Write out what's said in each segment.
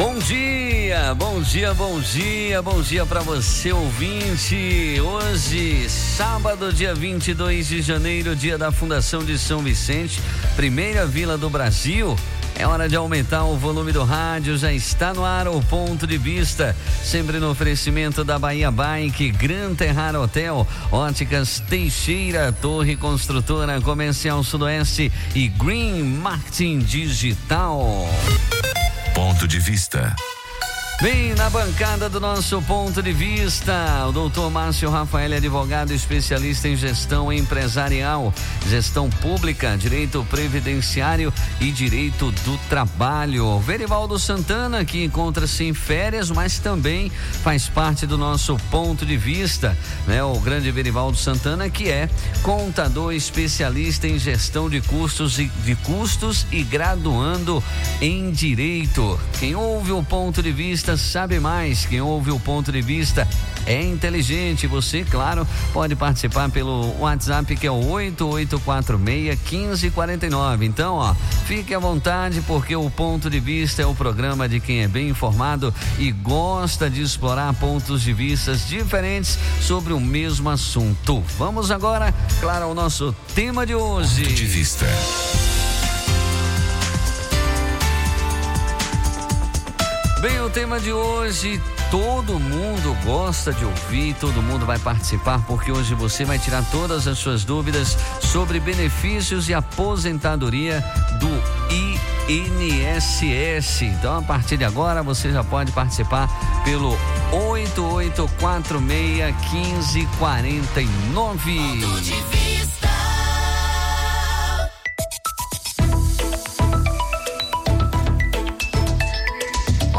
Bom dia, bom dia, bom dia, bom dia para você ouvinte. Hoje, sábado, dia 22 de janeiro, dia da Fundação de São Vicente, primeira vila do Brasil. É hora de aumentar o volume do rádio, já está no ar o ponto de vista. Sempre no oferecimento da Bahia Bike, Gran Terrar Hotel, Óticas Teixeira, Torre Construtora Comercial Sudoeste e Green Marketing Digital. Ponto de vista. Bem, na bancada do nosso ponto de vista, o doutor Márcio Rafael, advogado especialista em gestão empresarial, gestão pública, direito previdenciário e direito do trabalho. Verivaldo Santana, que encontra-se em férias, mas também faz parte do nosso ponto de vista, né? O grande Verivaldo Santana, que é contador especialista em gestão de custos e, de custos e graduando em direito. Quem ouve o ponto de vista sabe mais. Quem ouve o ponto de vista é inteligente. Você, claro, pode participar pelo WhatsApp que é o 8846-1549. Então, ó, fique à vontade porque o ponto de vista é o programa de quem é bem informado e gosta de explorar pontos de vistas diferentes sobre o mesmo assunto. Vamos agora, claro, ao nosso tema de hoje. Ponto de vista. Bem, o tema de hoje, todo mundo gosta de ouvir, todo mundo vai participar, porque hoje você vai tirar todas as suas dúvidas sobre benefícios e aposentadoria do INSS. Então, a partir de agora, você já pode participar pelo 8846 1549.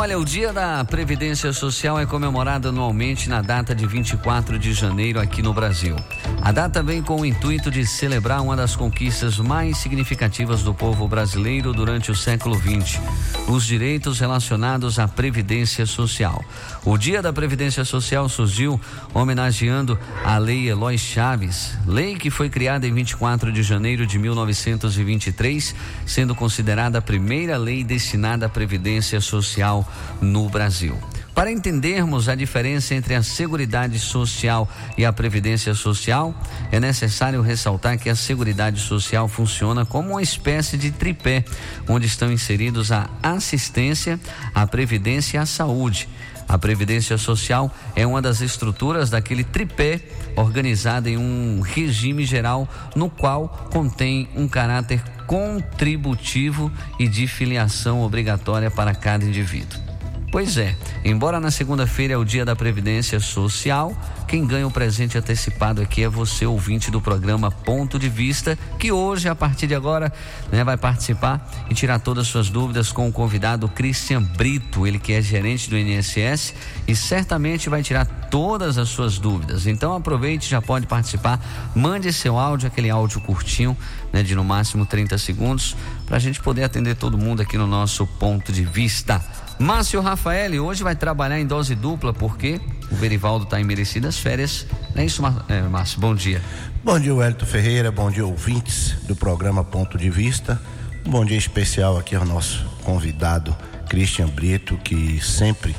Olha, o Dia da Previdência Social é comemorado anualmente na data de 24 de janeiro aqui no Brasil. A data vem com o intuito de celebrar uma das conquistas mais significativas do povo brasileiro durante o século XX, os direitos relacionados à Previdência Social. O Dia da Previdência Social surgiu homenageando a Lei Eloy Chaves, lei que foi criada em 24 de janeiro de 1923, sendo considerada a primeira lei destinada à Previdência Social no Brasil. Para entendermos a diferença entre a Seguridade Social e a Previdência Social, é necessário ressaltar que a Seguridade Social funciona como uma espécie de tripé, onde estão inseridos a assistência, a previdência e a saúde. A Previdência Social é uma das estruturas daquele tripé organizada em um regime geral no qual contém um caráter contributivo e de filiação obrigatória para cada indivíduo. Pois é, embora na segunda-feira é o dia da Previdência Social, quem ganha o presente antecipado aqui é você, ouvinte do programa Ponto de Vista, que hoje, a partir de agora, né, vai participar e tirar todas as suas dúvidas com o convidado Christian Brito, ele que é gerente do INSS e certamente vai tirar todas as suas dúvidas. Então aproveite, já pode participar, mande seu áudio, aquele áudio curtinho, né, de no máximo 30 segundos, para a gente poder atender todo mundo aqui no nosso ponto de vista. Márcio Rafael hoje vai trabalhar em dose dupla porque o Verivaldo está em merecidas férias. Não é isso, é, Márcio? Bom dia. Bom dia, Wellington Ferreira. Bom dia, ouvintes do programa Ponto de Vista. Um bom dia especial aqui ao nosso convidado Christian Brito, que sempre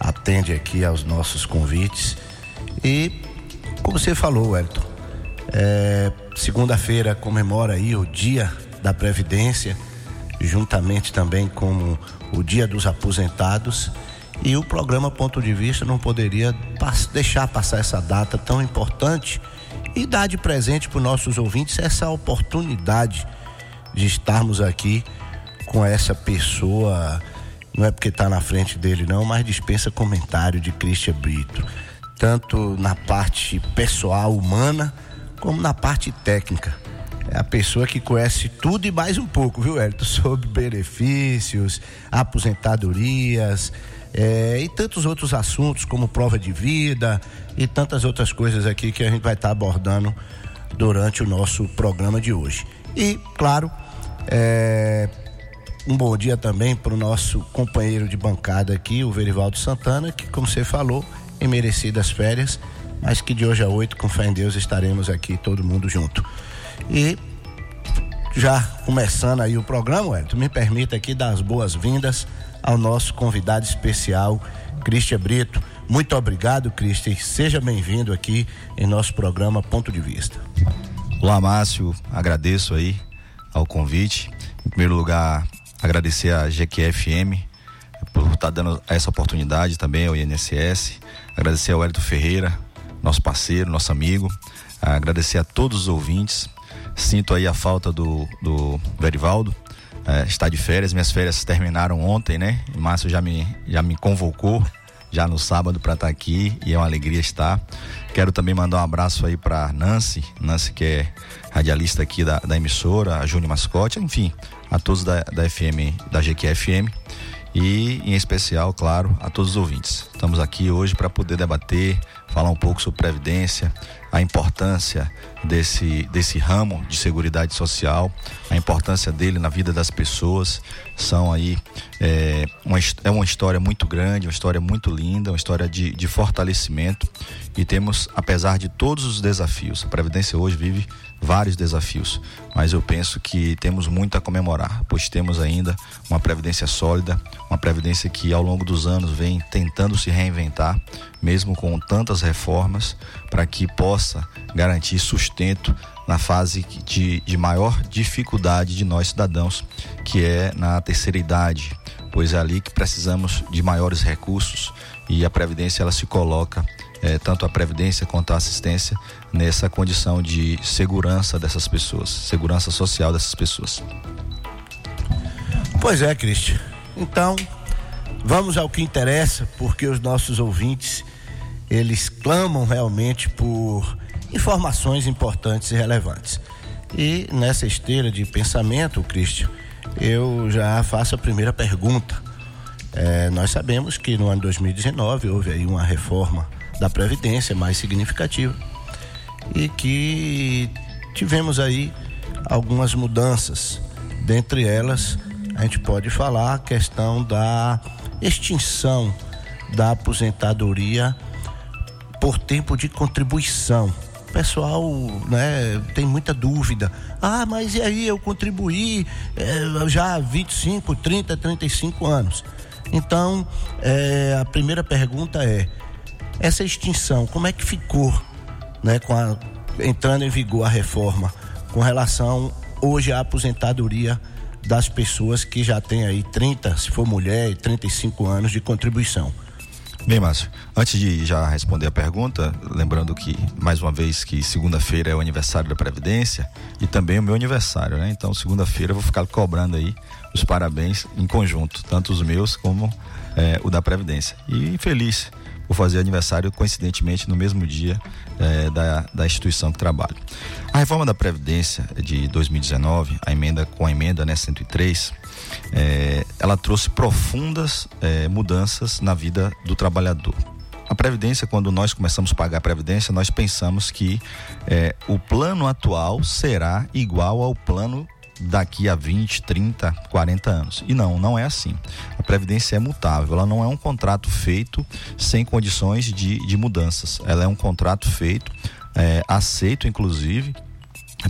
atende aqui aos nossos convites. E, como você falou, Wellington, é, segunda-feira comemora aí o Dia da Previdência, juntamente também com o Dia dos Aposentados. E o programa Ponto de Vista não poderia deixar passar essa data tão importante e dar de presente para os nossos ouvintes essa oportunidade de estarmos aqui com essa pessoa. Não é porque está na frente dele, não, mas dispensa comentário de Christian Brito. Tanto na parte pessoal, humana, como na parte técnica. É a pessoa que conhece tudo e mais um pouco, viu, Hélio? Sobre benefícios, aposentadorias é, e tantos outros assuntos, como prova de vida e tantas outras coisas aqui que a gente vai estar abordando durante o nosso programa de hoje. E, claro, é, um bom dia também para o nosso companheiro de bancada aqui, o Verivaldo Santana, que, como você falou, em merecidas férias, mas que de hoje a oito, com fé em Deus, estaremos aqui todo mundo junto. E já começando aí o programa, Elton, me permita aqui dar as boas-vindas ao nosso convidado especial, Cristian Brito. Muito obrigado, Cristian, seja bem-vindo aqui em nosso programa Ponto de Vista. Olá, Márcio, agradeço aí ao convite. Em primeiro lugar, agradecer a GQFM por estar dando essa oportunidade também ao INSS. Agradecer ao Hélito Ferreira, nosso parceiro, nosso amigo. Agradecer a todos os ouvintes. Sinto aí a falta do, do Verivaldo. É, está de férias, minhas férias terminaram ontem, né? O Márcio já me, já me convocou já no sábado para estar aqui e é uma alegria estar. Quero também mandar um abraço aí para Nancy, Nancy que é radialista aqui da, da emissora, a Júnior Mascote, enfim, a todos da, da FM, da GQFM e em especial, claro, a todos os ouvintes. Estamos aqui hoje para poder debater, falar um pouco sobre previdência, a importância desse, desse ramo de seguridade social, a importância dele na vida das pessoas. São aí é uma, é uma história muito grande, uma história muito linda, uma história de, de fortalecimento. E temos, apesar de todos os desafios, a Previdência hoje vive vários desafios, mas eu penso que temos muito a comemorar, pois temos ainda uma previdência sólida, uma previdência que ao longo dos anos vem tentando se reinventar, mesmo com tantas reformas, para que possa garantir sustento na fase de, de maior dificuldade de nós cidadãos, que é na terceira idade, pois é ali que precisamos de maiores recursos e a previdência ela se coloca é, tanto a previdência quanto a assistência nessa condição de segurança dessas pessoas, segurança social dessas pessoas. Pois é, Cristian. Então, vamos ao que interessa, porque os nossos ouvintes eles clamam realmente por informações importantes e relevantes. E nessa esteira de pensamento, Cristian, eu já faço a primeira pergunta. É, nós sabemos que no ano 2019 houve aí uma reforma da Previdência mais significativa e que tivemos aí algumas mudanças. Dentre elas, a gente pode falar a questão da extinção da aposentadoria por tempo de contribuição. Pessoal né, tem muita dúvida. Ah, mas e aí eu contribuí é, já há 25, 30, 35 anos. Então, é, a primeira pergunta é: essa extinção, como é que ficou, né, com a, entrando em vigor a reforma, com relação hoje à aposentadoria das pessoas que já têm aí 30, se for mulher, e 35 anos de contribuição? Bem, Márcio, antes de já responder a pergunta, lembrando que, mais uma vez, que segunda-feira é o aniversário da Previdência e também o meu aniversário, né? Então, segunda-feira eu vou ficar cobrando aí os parabéns em conjunto, tanto os meus como é, o da Previdência. E feliz por fazer aniversário coincidentemente no mesmo dia é, da, da instituição que trabalho. A reforma da Previdência de 2019, a emenda com a emenda né, 103, é, ela trouxe profundas é, mudanças na vida do trabalhador. A Previdência, quando nós começamos a pagar a Previdência, nós pensamos que é, o plano atual será igual ao plano daqui a 20, 30, 40 anos. E não, não é assim. A Previdência é mutável, ela não é um contrato feito sem condições de, de mudanças. Ela é um contrato feito, é, aceito inclusive,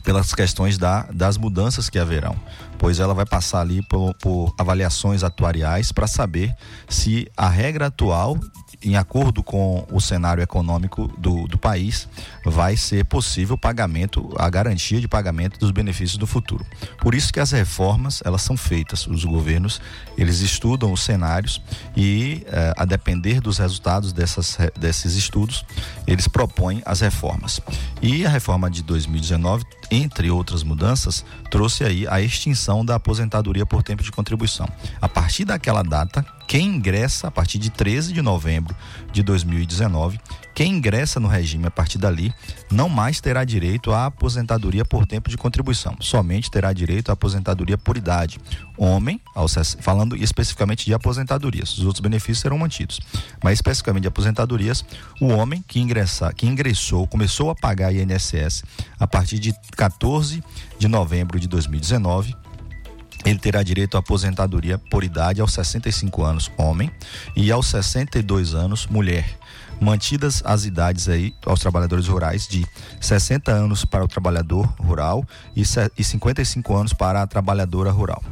pelas questões da, das mudanças que haverão, pois ela vai passar ali por, por avaliações atuariais para saber se a regra atual em acordo com o cenário econômico do, do país, vai ser possível pagamento, a garantia de pagamento dos benefícios do futuro. Por isso que as reformas, elas são feitas. Os governos, eles estudam os cenários e, eh, a depender dos resultados dessas, desses estudos, eles propõem as reformas. E a reforma de 2019, entre outras mudanças, trouxe aí a extinção da aposentadoria por tempo de contribuição. A partir daquela data, quem ingressa a partir de 13 de novembro de 2019, quem ingressa no regime a partir dali não mais terá direito à aposentadoria por tempo de contribuição, somente terá direito à aposentadoria por idade. Homem, falando especificamente de aposentadorias, os outros benefícios serão mantidos, mas especificamente de aposentadorias, o homem que ingressar, que ingressou, começou a pagar INSS a partir de 14 de novembro de 2019 ele terá direito à aposentadoria por idade aos 65 anos, homem, e aos 62 anos, mulher. Mantidas as idades aí aos trabalhadores rurais de 60 anos para o trabalhador rural e 55 anos para a trabalhadora rural.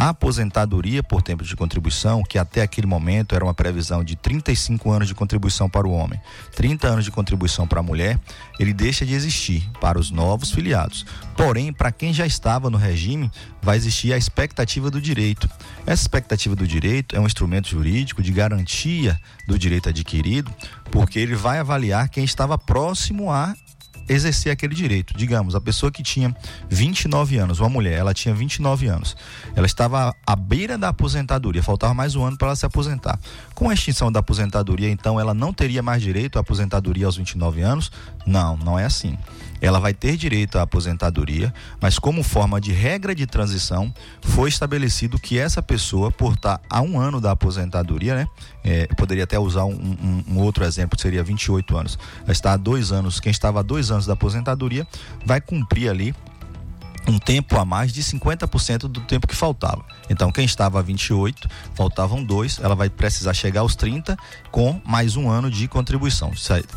A aposentadoria por tempo de contribuição, que até aquele momento era uma previsão de 35 anos de contribuição para o homem, 30 anos de contribuição para a mulher, ele deixa de existir para os novos filiados. Porém, para quem já estava no regime, vai existir a expectativa do direito. Essa expectativa do direito é um instrumento jurídico de garantia do direito adquirido, porque ele vai avaliar quem estava próximo a exercer aquele direito. Digamos, a pessoa que tinha 29 anos, uma mulher, ela tinha 29 anos, ela estava à beira da aposentadoria, faltava mais um ano para ela se aposentar. Com a extinção da aposentadoria, então, ela não teria mais direito à aposentadoria aos 29 anos? Não, não é assim ela vai ter direito à aposentadoria, mas como forma de regra de transição, foi estabelecido que essa pessoa, por estar a um ano da aposentadoria, né? É, poderia até usar um, um, um, outro exemplo, que seria 28 anos. Está há dois anos, quem estava há dois anos da aposentadoria, vai cumprir ali um tempo a mais de 50% do tempo que faltava. Então, quem estava a 28, faltavam dois, ela vai precisar chegar aos 30 com mais um ano de contribuição.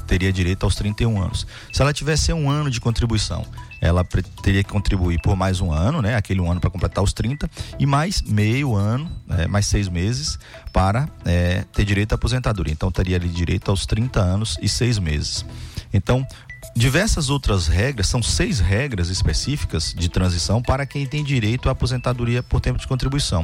Teria direito aos 31 anos. Se ela tivesse um ano de contribuição, ela teria que contribuir por mais um ano, né? Aquele um ano para completar os 30, e mais meio ano, é, mais seis meses, para é, ter direito à aposentadoria. Então, teria ali direito aos 30 anos e seis meses. Então, Diversas outras regras, são seis regras específicas de transição para quem tem direito à aposentadoria por tempo de contribuição.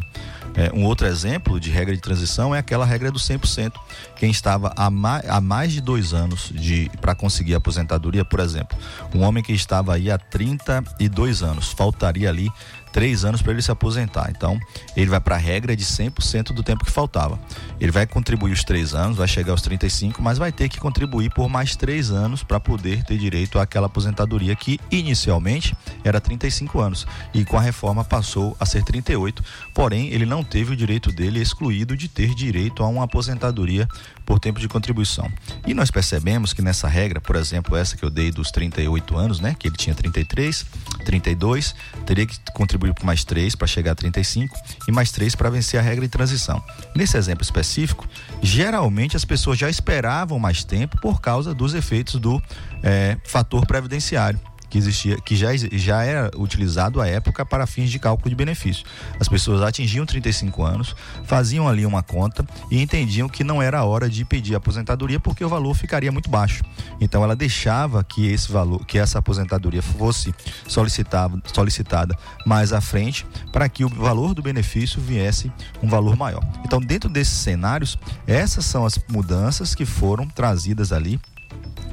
É, um outro exemplo de regra de transição é aquela regra do 100%. Quem estava há mais, há mais de dois anos para conseguir a aposentadoria, por exemplo, um homem que estava aí há 32 anos, faltaria ali três anos para ele se aposentar. Então, ele vai para a regra de 100% do tempo que faltava. Ele vai contribuir os três anos, vai chegar aos 35, mas vai ter que contribuir por mais três anos para poder ter direito àquela aposentadoria que inicialmente era 35 anos e com a reforma passou a ser 38. Porém, ele não teve o direito dele excluído de ter direito a uma aposentadoria por tempo de contribuição. E nós percebemos que nessa regra, por exemplo, essa que eu dei dos 38 anos, né, que ele tinha 33, 32, teria que contribuir por mais 3 para chegar a 35 e mais 3 para vencer a regra de transição. Nesse exemplo específico, geralmente as pessoas já esperavam mais tempo por causa dos efeitos do é, fator previdenciário que existia, que já, já era utilizado à época para fins de cálculo de benefício. As pessoas atingiam 35 anos, faziam ali uma conta e entendiam que não era hora de pedir aposentadoria porque o valor ficaria muito baixo. Então ela deixava que esse valor, que essa aposentadoria fosse solicitada, solicitada mais à frente para que o valor do benefício viesse um valor maior. Então dentro desses cenários, essas são as mudanças que foram trazidas ali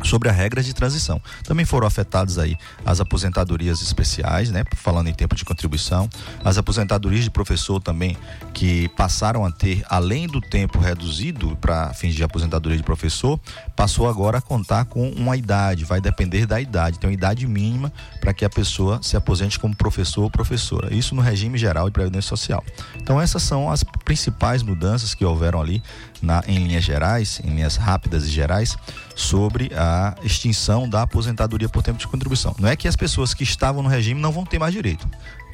sobre a regra de transição. Também foram afetadas aí as aposentadorias especiais, né, falando em tempo de contribuição, as aposentadorias de professor também que passaram a ter além do tempo reduzido para fins de aposentadoria de professor, passou agora a contar com uma idade, vai depender da idade, tem uma idade mínima para que a pessoa se aposente como professor ou professora. Isso no regime geral de previdência social. Então essas são as principais mudanças que houveram ali na, em linhas gerais, em linhas rápidas e gerais, sobre a extinção da aposentadoria por tempo de contribuição. Não é que as pessoas que estavam no regime não vão ter mais direito.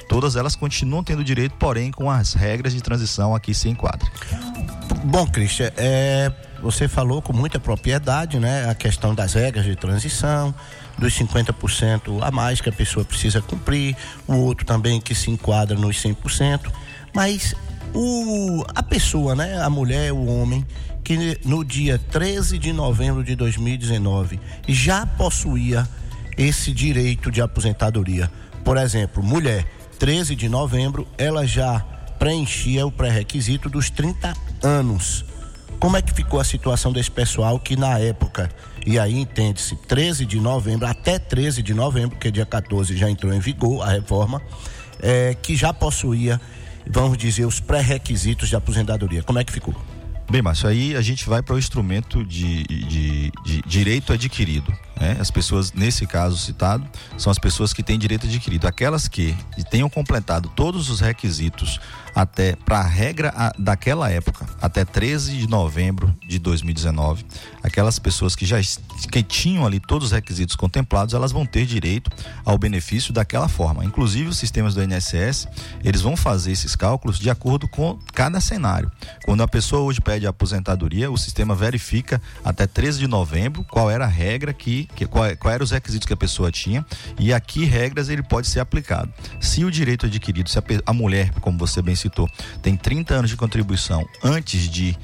Todas elas continuam tendo direito, porém com as regras de transição aqui se enquadram. Bom, Cristian, é, você falou com muita propriedade, né? A questão das regras de transição, dos 50% a mais que a pessoa precisa cumprir, o outro também que se enquadra nos 100%, mas o, a pessoa, né? A mulher, o homem, que no dia 13 de novembro de 2019 já possuía esse direito de aposentadoria. Por exemplo, mulher, 13 de novembro, ela já preenchia o pré-requisito dos 30 anos. Como é que ficou a situação desse pessoal que na época, e aí entende-se, 13 de novembro, até 13 de novembro, que dia 14 já entrou em vigor a reforma, é, que já possuía vamos dizer, os pré-requisitos de aposentadoria. Como é que ficou? Bem, Márcio, aí a gente vai para o instrumento de, de, de, direito adquirido. Né? As pessoas, nesse caso citado, são as pessoas que têm direito adquirido. Aquelas que tenham completado todos os requisitos até para a regra daquela época, até 13 de novembro de 2019, aquelas pessoas que já que tinham ali todos os requisitos contemplados, elas vão ter direito ao benefício daquela forma. Inclusive os sistemas do INSS, eles vão fazer esses cálculos de acordo com cada cenário. Quando a pessoa hoje pede a aposentadoria, o sistema verifica até 13 de novembro qual era a regra que, que qual, qual eram os requisitos que a pessoa tinha e a que regras ele pode ser aplicado. Se o direito adquirido, se a, a mulher, como você bem citou, tem 30 anos de contribuição antes de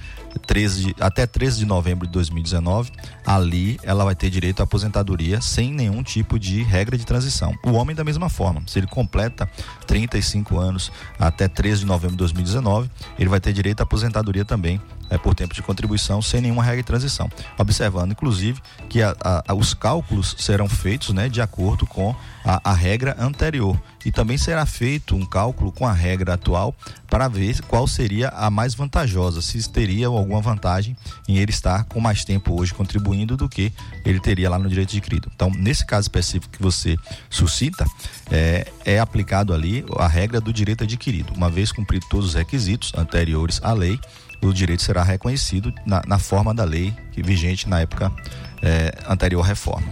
13 de, até 13 de novembro de 2019, ali ela vai ter direito à aposentadoria sem nenhum tipo de regra de transição. O homem da mesma forma, se ele completa 35 anos até 13 de novembro de 2019, ele vai ter direito à aposentadoria também é, por tempo de contribuição sem nenhuma regra de transição. Observando, inclusive, que a, a, os cálculos serão feitos né, de acordo com a, a, regra anterior. E também será feito um cálculo com a regra atual para ver qual seria a mais vantajosa, se teria alguma vantagem em ele estar com mais tempo hoje contribuindo do que ele teria lá no direito adquirido. Então, nesse caso específico que você suscita, é, é aplicado ali a regra do direito adquirido. Uma vez cumprido todos os requisitos anteriores à lei, o direito será reconhecido na, na forma da lei que vigente na época é, anterior à reforma.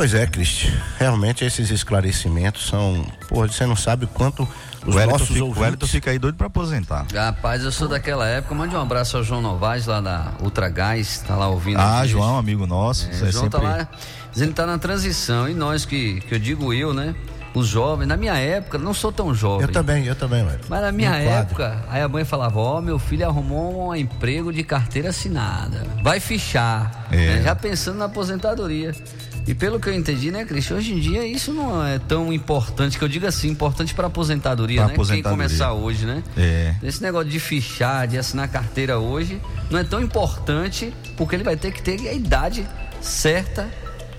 Pois é, Cristi. Realmente esses esclarecimentos são. Pô, você não sabe quanto os o nossos fica, ouvintes... O Wellington fica aí doido para aposentar. Rapaz, eu sou daquela época. Mande um abraço ao João Novaes lá da Ultra Gás, tá lá ouvindo. Ah, João, gente. amigo nosso. É, João sempre... tá lá, ele tá na transição. E nós que, que eu digo eu, né? os jovens, na minha época, não sou tão jovem. Eu também, eu também, mãe. Mas na minha época, aí a mãe falava, ó, oh, meu filho arrumou um emprego de carteira assinada. Vai fichar. É. Né? Já pensando na aposentadoria. E pelo que eu entendi, né, Cristian, hoje em dia isso não é tão importante, que eu digo assim, importante para aposentadoria, pra né? Aposentadoria. Quem começar hoje, né? É. Esse negócio de fichar, de assinar carteira hoje, não é tão importante, porque ele vai ter que ter a idade certa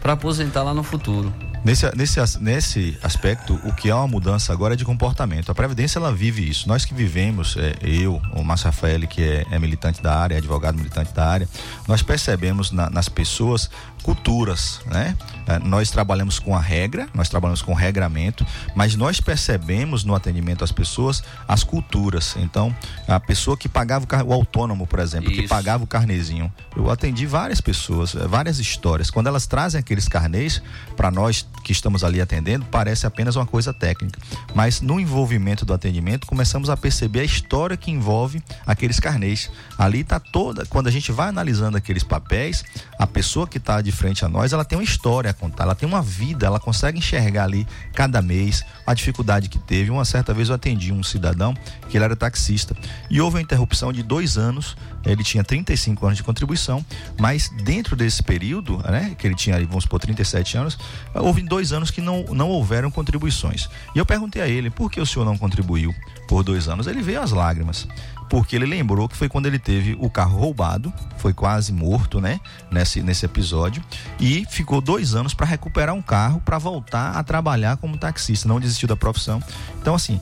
para aposentar lá no futuro. Nesse, nesse, nesse aspecto, o que é uma mudança agora é de comportamento. A Previdência, ela vive isso. Nós que vivemos, é, eu, o Márcio Rafael, que é, é, militante da área, é advogado militante da área, nós percebemos na, nas pessoas culturas, né? É, nós trabalhamos com a regra, nós trabalhamos com regramento, mas nós percebemos no atendimento às pessoas as culturas. Então, a pessoa que pagava o, carro, o autônomo, por exemplo, Isso. que pagava o carnezinho. Eu atendi várias pessoas, é, várias histórias. Quando elas trazem aqueles carnês para nós que estamos ali atendendo, parece apenas uma coisa técnica. Mas no envolvimento do atendimento, começamos a perceber a história que envolve aqueles carnês. Ali está toda, quando a gente vai analisando aqueles papéis, a pessoa que está de de frente a nós, ela tem uma história a contar, ela tem uma vida, ela consegue enxergar ali cada mês a dificuldade que teve. Uma certa vez eu atendi um cidadão que ele era taxista e houve uma interrupção de dois anos. Ele tinha 35 anos de contribuição, mas dentro desse período, né, que ele tinha, vamos supor, 37 anos, houve dois anos que não, não houveram contribuições. E eu perguntei a ele, por que o senhor não contribuiu por dois anos? Ele veio às lágrimas porque ele lembrou que foi quando ele teve o carro roubado, foi quase morto, né? Nesse, nesse episódio, e ficou dois anos para recuperar um carro para voltar a trabalhar como taxista, não desistiu da profissão. Então, assim,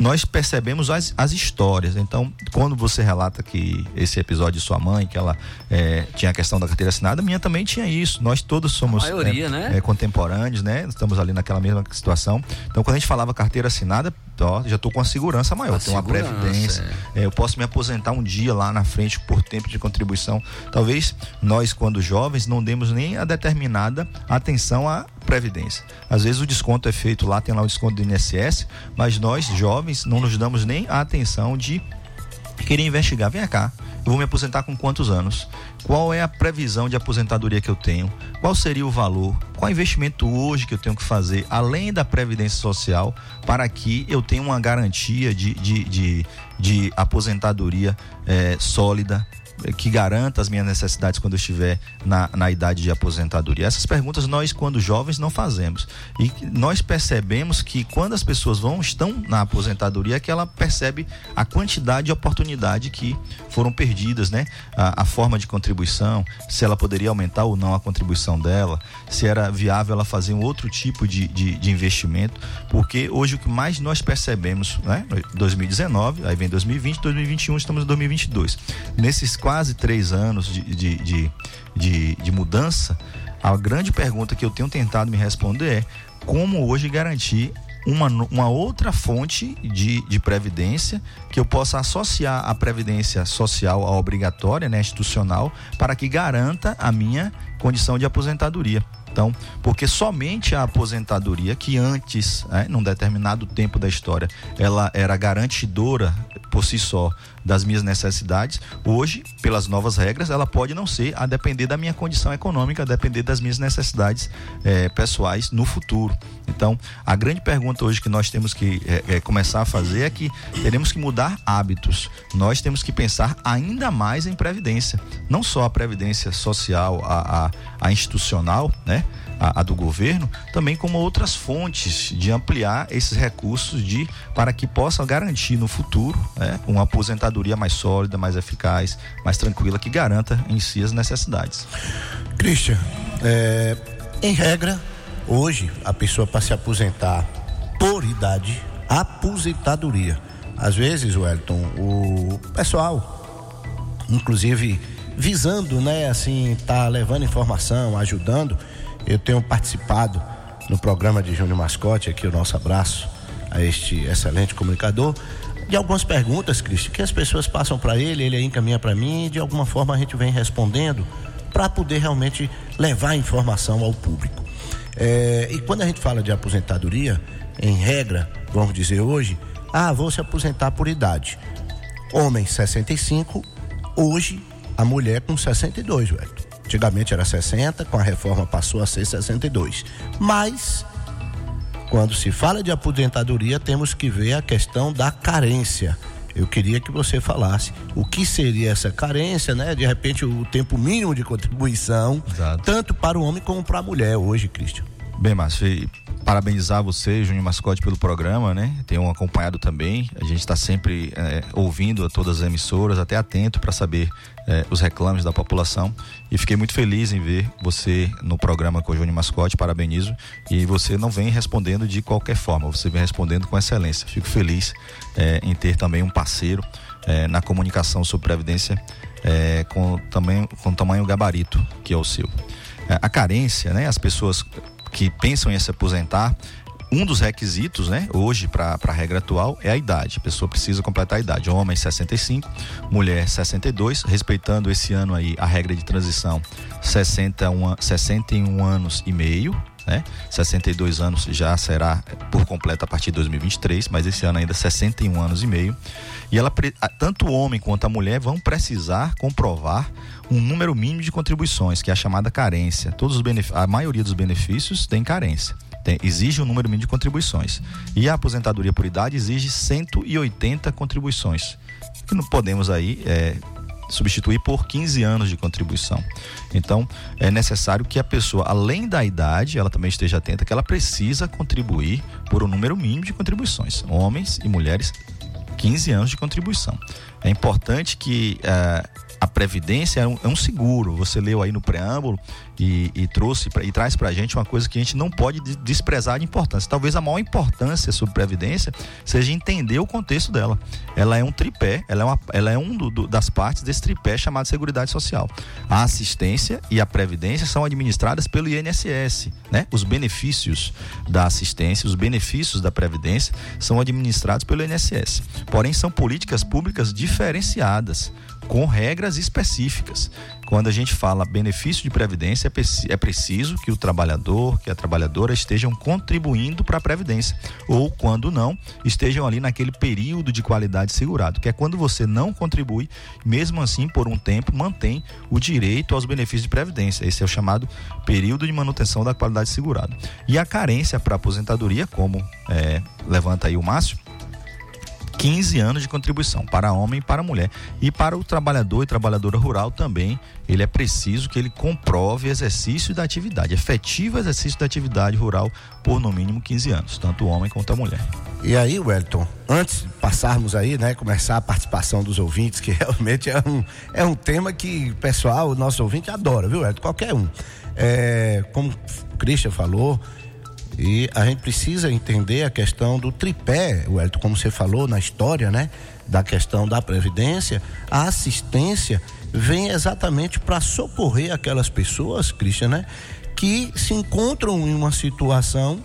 nós percebemos as, as histórias. Então, quando você relata que esse episódio de sua mãe, que ela é, tinha a questão da carteira assinada, minha também tinha isso. Nós todos somos maioria, é, né? é, contemporâneos, né? Estamos ali naquela mesma situação. Então, quando a gente falava carteira assinada, ó, já estou com a segurança maior, tenho uma previdência. É. eu posso me aposentar um dia lá na frente por tempo de contribuição. Talvez nós, quando jovens, não demos nem a determinada atenção à previdência. Às vezes o desconto é feito lá, tem lá o desconto do INSS, mas nós, jovens, não nos damos nem a atenção de querer investigar. Vem cá, eu vou me aposentar com quantos anos? Qual é a previsão de aposentadoria que eu tenho? Qual seria o valor? Qual é investimento hoje que eu tenho que fazer, além da Previdência Social, para que eu tenha uma garantia de, de, de, de aposentadoria é, sólida, que garanta as minhas necessidades quando eu estiver na, na idade de aposentadoria? Essas perguntas nós, quando jovens, não fazemos. E nós percebemos que quando as pessoas vão estão na aposentadoria, é que ela percebe a quantidade de oportunidade que foram perdidas, né? A, a forma de contribuição, se ela poderia aumentar ou não a contribuição dela, se era viável ela fazer um outro tipo de, de, de investimento, porque hoje o que mais nós percebemos, né? 2019, aí vem 2020, 2021, estamos em 2022. Nesses quase três anos de, de, de, de, de mudança, a grande pergunta que eu tenho tentado me responder é como hoje garantir uma, uma outra fonte de, de previdência que eu possa associar a previdência social à obrigatória, né, institucional, para que garanta a minha condição de aposentadoria. Então, porque somente a aposentadoria, que antes, né, num determinado tempo da história, ela era garantidora por si só das minhas necessidades, hoje, pelas novas regras, ela pode não ser, a depender da minha condição econômica, a depender das minhas necessidades eh, pessoais no futuro. Então, a grande pergunta hoje que nós temos que eh, eh, começar a fazer é que teremos que mudar hábitos. Nós temos que pensar ainda mais em previdência, não só a previdência social, a, a, a institucional, né? A, a, do governo, também como outras fontes de ampliar esses recursos de para que possa garantir no futuro né, uma aposentadoria mais sólida, mais eficaz, mais tranquila, que garanta em si as necessidades. Christian, é, em regra, hoje a pessoa para se aposentar por idade, aposentadoria. Às vezes, Wellington, o pessoal, inclusive visando, né, assim, tá levando informação, ajudando, eu tenho participado no programa de Júnior Mascote, aqui o nosso abraço a este excelente comunicador, de algumas perguntas, Cristo, que as pessoas passam para ele, ele encaminha para mim e de alguma forma a gente vem respondendo para poder realmente levar informação ao público. É, e quando a gente fala de aposentadoria, em regra, vamos dizer hoje, ah, vou se aposentar por idade. Homem 65, hoje a mulher com 62, velho. Antigamente era 60, com a reforma passou a ser 62. Mas quando se fala de aposentadoria, temos que ver a questão da carência. Eu queria que você falasse o que seria essa carência, né? De repente, o tempo mínimo de contribuição, Exato. tanto para o homem como para a mulher hoje, Cristian. Bem, Márcio, parabenizar você, Júnior Mascote, pelo programa, né? Tenho acompanhado também. A gente está sempre é, ouvindo a todas as emissoras, até atento para saber é, os reclames da população. E fiquei muito feliz em ver você no programa com o Júnior Mascote, parabenizo. E você não vem respondendo de qualquer forma, você vem respondendo com excelência. Fico feliz é, em ter também um parceiro é, na comunicação sobre Previdência é, com, também, com tamanho gabarito, que é o seu. É, a carência, né? As pessoas que pensam em se aposentar, um dos requisitos, né, hoje para a regra atual é a idade. A pessoa precisa completar a idade. Homem 65, mulher 62, respeitando esse ano aí a regra de transição 61, 61 anos e meio, né? 62 anos já será por completo a partir de 2023, mas esse ano ainda 61 anos e meio. E ela tanto o homem quanto a mulher vão precisar comprovar um número mínimo de contribuições, que é a chamada carência. Todos os a maioria dos benefícios tem carência tem, exige um número mínimo de contribuições. E a aposentadoria por idade exige 180 contribuições. Que não podemos aí é, substituir por 15 anos de contribuição. Então, é necessário que a pessoa, além da idade, ela também esteja atenta que ela precisa contribuir por um número mínimo de contribuições. Homens e mulheres, 15 anos de contribuição. É importante que uh, a previdência é um, é um, seguro. Você leu aí no preâmbulo e, e trouxe pra, e traz para a gente uma coisa que a gente não pode desprezar de importância. Talvez a maior importância sobre previdência seja entender o contexto dela. Ela é um tripé, ela é, uma, ela é um do, do, das partes desse tripé chamado Seguridade Social. A assistência e a previdência são administradas pelo INSS, né? Os benefícios da assistência, os benefícios da previdência são administrados pelo INSS. Porém, são políticas públicas diferenciadas com regras específicas. Quando a gente fala benefício de previdência, é, é preciso que o trabalhador, que a trabalhadora estejam contribuindo para a previdência, ou quando não, estejam ali naquele período de qualidade segurado, que é quando você não contribui, mesmo assim por um tempo mantém o direito aos benefícios de previdência. Esse é o chamado período de manutenção da qualidade segurada. E a carência para aposentadoria, como é, levanta aí o Márcio, 15 anos de contribuição para homem e para mulher. E para o trabalhador e trabalhadora rural também, ele é preciso que ele comprove exercício da atividade, efetivo exercício da atividade rural por no mínimo 15 anos, tanto o homem quanto a mulher. E aí, Wellington, antes de passarmos aí, né, começar a participação dos ouvintes, que realmente é um, é um tema que o pessoal, o nosso ouvinte adora, viu, Wellington? Qualquer um. É, como o Christian falou, e a gente precisa entender a questão do tripé, Wellington, como você falou na história, né? Da questão da Previdência, a assistência vem exatamente para socorrer aquelas pessoas, Cristian, né? Que se encontram em uma situação,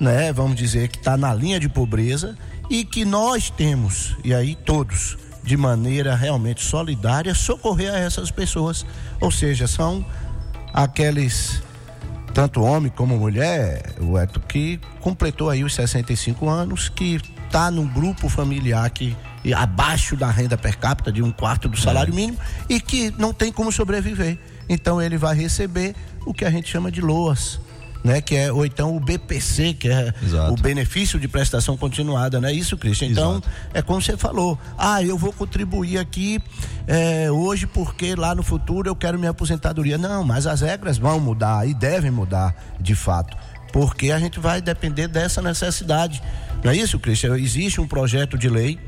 né? Vamos dizer, que está na linha de pobreza e que nós temos, e aí todos, de maneira realmente solidária, socorrer a essas pessoas. Ou seja, são aqueles tanto homem como mulher, o Eto, que completou aí os 65 anos, que está num grupo familiar que abaixo da renda per capita de um quarto do salário é. mínimo e que não tem como sobreviver. Então ele vai receber o que a gente chama de loas né? Que é, ou então o BPC, que é Exato. o benefício de prestação continuada, não é isso, Cristian? Então, Exato. é como você falou, ah, eu vou contribuir aqui é, hoje porque lá no futuro eu quero minha aposentadoria. Não, mas as regras vão mudar e devem mudar, de fato, porque a gente vai depender dessa necessidade. Não é isso, Cristian? Existe um projeto de lei,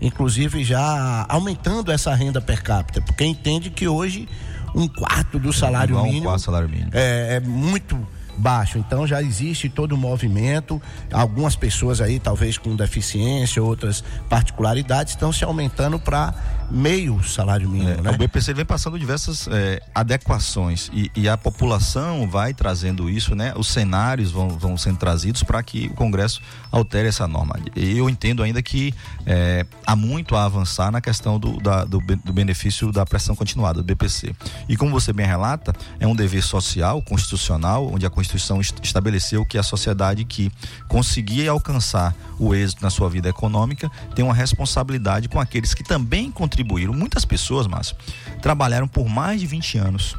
inclusive já aumentando essa renda per capita, porque entende que hoje um quarto do salário mínimo, um quarto salário mínimo. É, é muito baixo. Então já existe todo o movimento. Algumas pessoas aí, talvez com deficiência, outras particularidades, estão se aumentando para meio salário mínimo. É, né? O BPC vem passando diversas é, adequações e, e, a população vai trazendo isso, né? Os cenários vão, vão sendo trazidos para que o Congresso altere essa norma. E eu entendo ainda que é, há muito a avançar na questão do, da, do, do benefício da pressão continuada, do BPC. E como você bem relata, é um dever social, constitucional, onde a Constituição estabeleceu que a sociedade que conseguia alcançar o êxito na sua vida econômica tem uma responsabilidade com aqueles que também contribuíram. Muitas pessoas, Márcio, trabalharam por mais de 20 anos.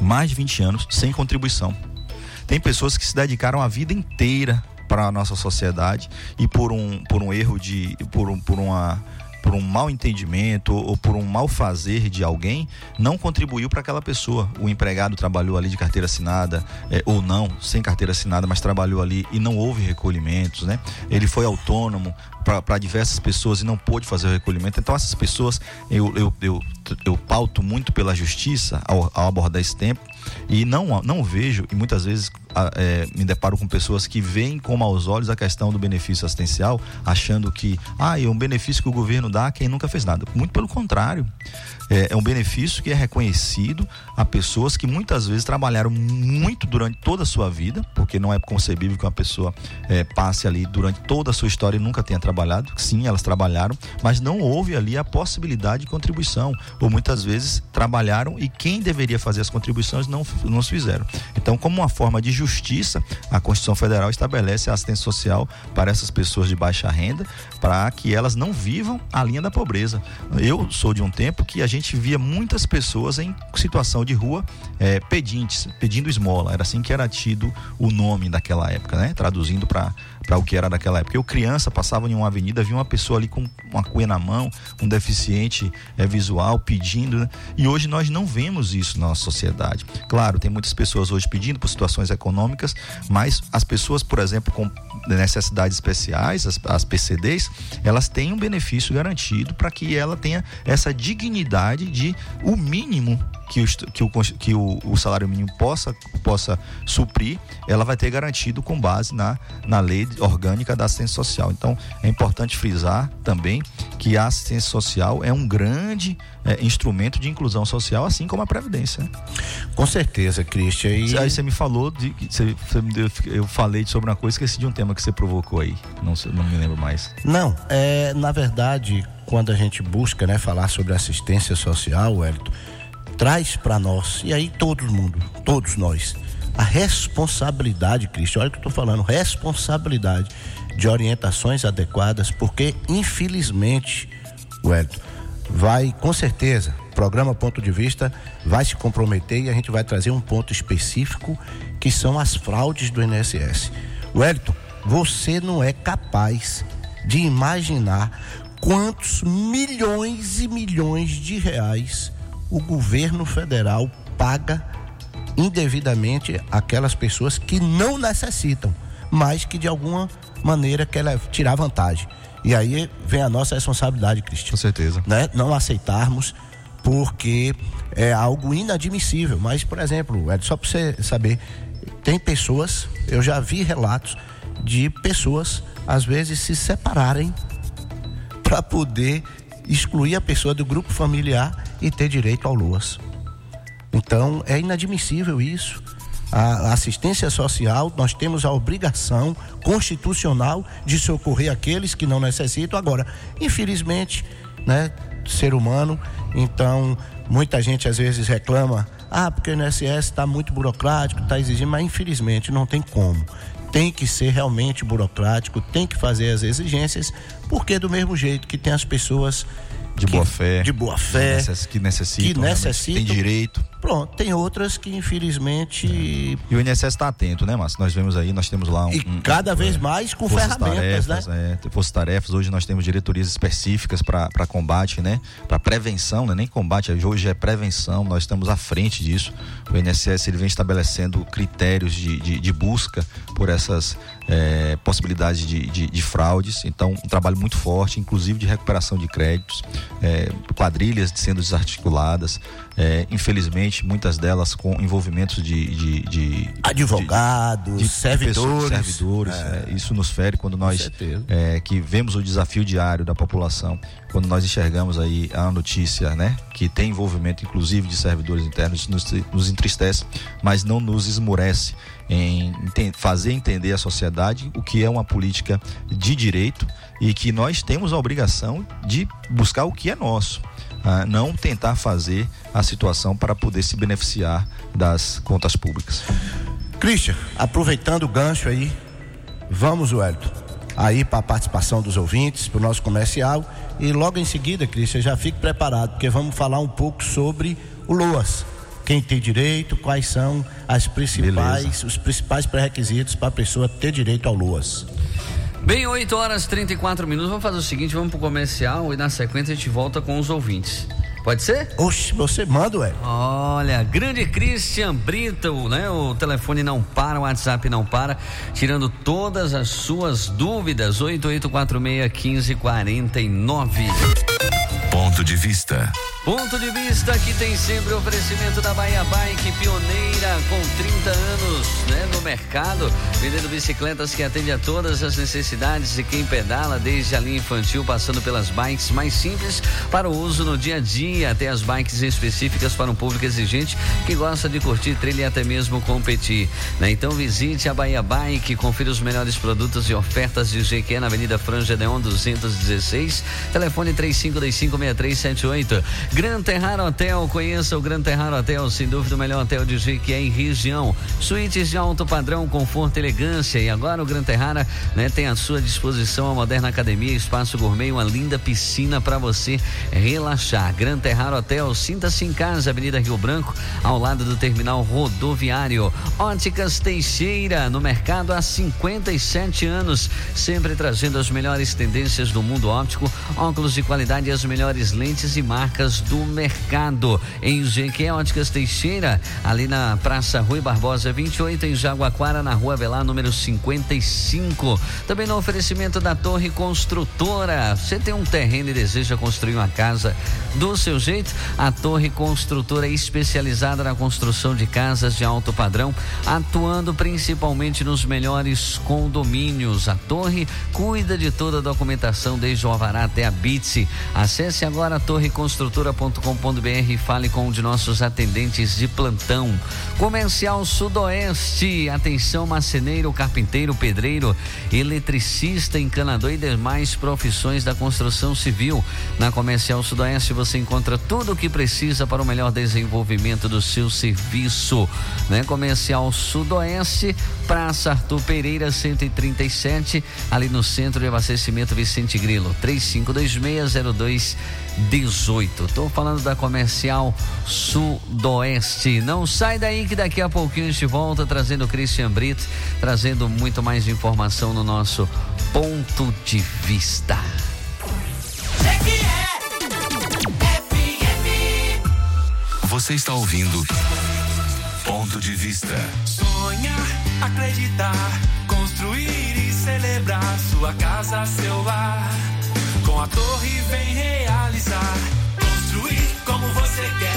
Mais de 20 anos sem contribuição. Tem pessoas que se dedicaram a vida inteira para a nossa sociedade e por um, por um erro de. por, um, por uma por um mal entendimento ou por um mal fazer de alguém, não contribuiu para aquela pessoa. O empregado trabalhou ali de carteira assinada é, ou não, sem carteira assinada, mas trabalhou ali e não houve recolhimentos, né? Ele foi autônomo para diversas pessoas e não pôde fazer o recolhimento. Então essas pessoas eu, eu, eu, eu pauto muito pela justiça ao, ao abordar esse tempo e não, não vejo, e muitas vezes é, me deparo com pessoas que veem com maus olhos a questão do benefício assistencial, achando que ah, é um benefício que o governo dá a quem nunca fez nada. Muito pelo contrário. É, é, um benefício que é reconhecido a pessoas que muitas vezes trabalharam muito durante toda a sua vida, porque não é concebível que uma pessoa é, passe ali durante toda a sua história e nunca tenha trabalhado. Sim, elas trabalharam, mas não houve ali a possibilidade de contribuição, ou muitas vezes trabalharam e quem deveria fazer as contribuições não, não fizeram. Então, como uma forma de justiça, a Constituição Federal estabelece a assistência social para essas pessoas de baixa renda, para que elas não vivam a linha da pobreza. Eu sou de um tempo que a gente via muitas pessoas em situação de rua é, pedintes, pedindo esmola. Era assim que era tido o nome daquela época, né? Traduzindo para para o que era daquela época. Eu criança passava em uma avenida, via uma pessoa ali com uma cuia na mão, um deficiente é, visual pedindo, né? e hoje nós não vemos isso na nossa sociedade. Claro, tem muitas pessoas hoje pedindo por situações econômicas, mas as pessoas, por exemplo, com necessidades especiais, as, as PCDs, elas têm um benefício garantido para que ela tenha essa dignidade de o mínimo que, o, que, o, que o, o, salário mínimo possa, possa suprir, ela vai ter garantido com base na, na lei orgânica da assistência social. Então, é importante frisar também que a assistência social é um grande é, instrumento de inclusão social, assim como a Previdência. Com certeza, Cristian. E... Aí você me falou, de, você, eu falei sobre uma coisa, esqueci de um tema que você provocou aí. Não, não me lembro mais. Não, é, na verdade, quando a gente busca né, falar sobre assistência social, Wellington, traz para nós, e aí todo mundo, todos nós, a responsabilidade, Cristo, olha o que eu estou falando, responsabilidade de orientações adequadas, porque infelizmente, Wellington, vai com certeza, programa Ponto de Vista vai se comprometer e a gente vai trazer um ponto específico que são as fraudes do INSS. Wellington, você não é capaz de imaginar quantos milhões e milhões de reais o governo federal paga indevidamente aquelas pessoas que não necessitam, mas que de alguma maneira quer tirar vantagem. E aí vem a nossa responsabilidade, Cristian. Com certeza. Né? Não aceitarmos, porque é algo inadmissível. Mas, por exemplo, é só para você saber, tem pessoas, eu já vi relatos de pessoas, às vezes, se separarem para poder excluir a pessoa do grupo familiar e ter direito ao LOAS. Então, é inadmissível isso. A assistência social, nós temos a obrigação constitucional de socorrer aqueles que não necessitam. Agora, infelizmente, né, ser humano, então muita gente às vezes reclama, ah, porque o INSS está muito burocrático, está exigindo, mas infelizmente não tem como tem que ser realmente burocrático, tem que fazer as exigências, porque do mesmo jeito que tem as pessoas de boa fé, de boa fé, que necessitam, que necessitam tem direito. Pronto, tem outras que infelizmente. É. E o INSS está atento, né, Márcio? Nós vemos aí, nós temos lá um. E um, cada um, vez é, mais com ferramentas, tarefas, né? É, forças tarefas. Hoje nós temos diretorias específicas para combate, né? Para prevenção, né? Nem combate, hoje é prevenção. Nós estamos à frente disso. O INSS ele vem estabelecendo critérios de, de, de busca por essas é, possibilidades de, de, de, fraudes. Então, um trabalho muito forte, inclusive de recuperação de créditos, é, quadrilhas sendo desarticuladas. É, infelizmente, muitas delas com envolvimentos de, de, de advogados, de, servidores. servidores é. É, isso nos fere quando nós é, que vemos o desafio diário da população, quando nós enxergamos aí a notícia, né, que tem envolvimento inclusive de servidores internos, isso nos, nos entristece, mas não nos esmurece em fazer entender à sociedade o que é uma política de direito e que nós temos a obrigação de buscar o que é nosso ah, não tentar fazer a situação para poder se beneficiar das contas públicas. Christian, aproveitando o gancho aí, vamos, Wellington, aí para a participação dos ouvintes, para o nosso comercial. E logo em seguida, Christian, já fique preparado, porque vamos falar um pouco sobre o LOAS. Quem tem direito, quais são as principais, Beleza. os principais pré-requisitos para a pessoa ter direito ao LOAS. Bem, 8 horas e 34 minutos. Vamos fazer o seguinte: vamos pro comercial e na sequência a gente volta com os ouvintes. Pode ser? Oxe, você manda, ué. Olha, grande Christian Brito, né? O telefone não para, o WhatsApp não para, tirando todas as suas dúvidas. 8846 1549. Ponto de vista. Ponto de vista que tem sempre oferecimento da Bahia Bike, pioneira com 30 anos né, no mercado, vendendo bicicletas que atende a todas as necessidades de quem pedala, desde a linha infantil, passando pelas bikes mais simples para o uso no dia a dia, até as bikes específicas para um público exigente que gosta de curtir trilha e até mesmo competir. Né? Então visite a Bahia Bike, confira os melhores produtos e ofertas de GQ na Avenida Franja Neon 216, telefone 35256378. Gran Terrar Hotel, conheça o Gran Terrar Hotel, sem dúvida o melhor hotel de Jequié em região. Suítes de alto padrão, conforto e elegância. E agora o Gran Terrara né, tem à sua disposição a moderna academia, espaço gourmet, uma linda piscina para você relaxar. Gran Terrar Hotel, sinta-se em casa, Avenida Rio Branco, ao lado do terminal rodoviário. Óticas Teixeira, no mercado há 57 anos, sempre trazendo as melhores tendências do mundo óptico, óculos de qualidade e as melhores lentes e marcas do mercado. Em GQ Óticas Teixeira, ali na Praça Rui Barbosa 28, em Jaguaquara, na Rua Velar, número 55. Também no oferecimento da Torre Construtora. Você tem um terreno e deseja construir uma casa do seu jeito? A Torre Construtora especializada na construção de casas de alto padrão, atuando principalmente nos melhores condomínios. A Torre cuida de toda a documentação, desde o Alvará até a BITSE. Acesse agora a Torre Construtora com.br e fale com um de nossos atendentes de plantão. Comercial Sudoeste, atenção marceneiro, carpinteiro, pedreiro, eletricista, encanador e demais profissões da construção civil. Na Comercial Sudoeste você encontra tudo o que precisa para o melhor desenvolvimento do seu serviço. Né? Comercial Sudoeste, Praça Arthur Pereira 137, ali no centro de abastecimento Vicente Grilo, 352602 18. Estou falando da comercial Sudoeste. Não sai daí que daqui a pouquinho a gente volta trazendo o Christian Brito, trazendo muito mais informação no nosso ponto de vista. Você está ouvindo Ponto de Vista. Sonhar, acreditar, construir e celebrar sua casa, seu lar. Com a torre vem realizar, construir como você quer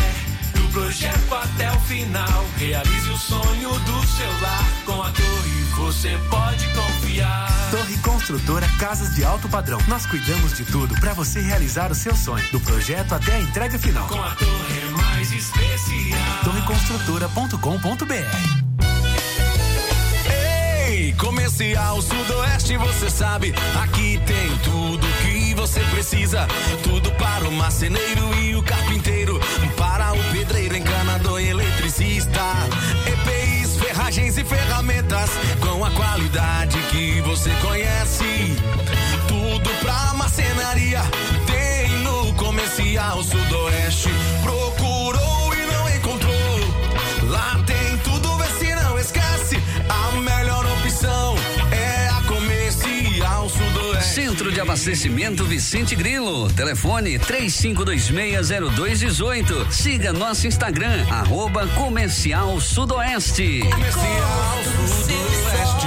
projeto até o final. Realize o sonho do seu lar. Com a Torre você pode confiar. Torre Construtora Casas de Alto Padrão. Nós cuidamos de tudo para você realizar o seu sonho. Do projeto até a entrega final. Com a Torre é mais especial. Torreconstrutora.com.br Comercial Sudoeste, você sabe, aqui tem tudo que você precisa. Tudo para o marceneiro e o carpinteiro, para o pedreiro, encanador e eletricista. EPIs, ferragens e ferramentas com a qualidade que você conhece. Tudo pra marcenaria tem no Comercial Sudoeste. Procurou Abastecimento Vicente Grilo. Telefone 35260218. Siga nosso Instagram, arroba Comercial Sudoeste. Comercial Sudoeste.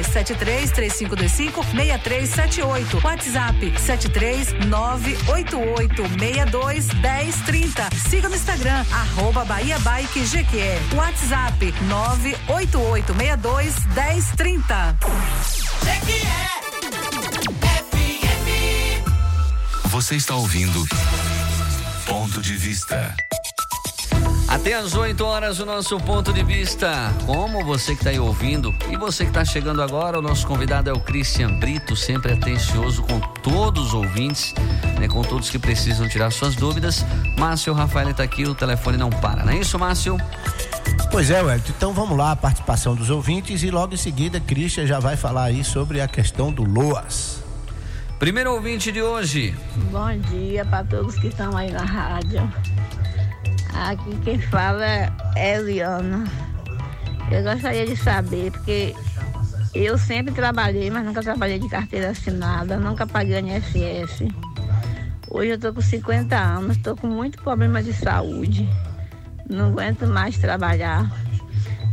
73 3525 6378, WhatsApp 73 988 62 1030. Siga no Instagram, arroba Bahia Bike Jequié. WhatsApp 988 62 1030. Você está ouvindo Ponto de Vista. Até às 8 horas o nosso ponto de vista. Como você que está aí ouvindo e você que está chegando agora, o nosso convidado é o Christian Brito, sempre atencioso com todos os ouvintes, né, com todos que precisam tirar suas dúvidas. Márcio Rafael está aqui, o telefone não para, não é isso, Márcio? Pois é, Wellington. Então vamos lá, a participação dos ouvintes e logo em seguida Christian já vai falar aí sobre a questão do Loas. Primeiro ouvinte de hoje. Bom dia para todos que estão aí na rádio. Aqui quem fala é Eliana. Eu gostaria de saber, porque eu sempre trabalhei, mas nunca trabalhei de carteira assinada, nunca paguei INSS. Hoje eu tô com 50 anos, estou com muito problema de saúde. Não aguento mais trabalhar.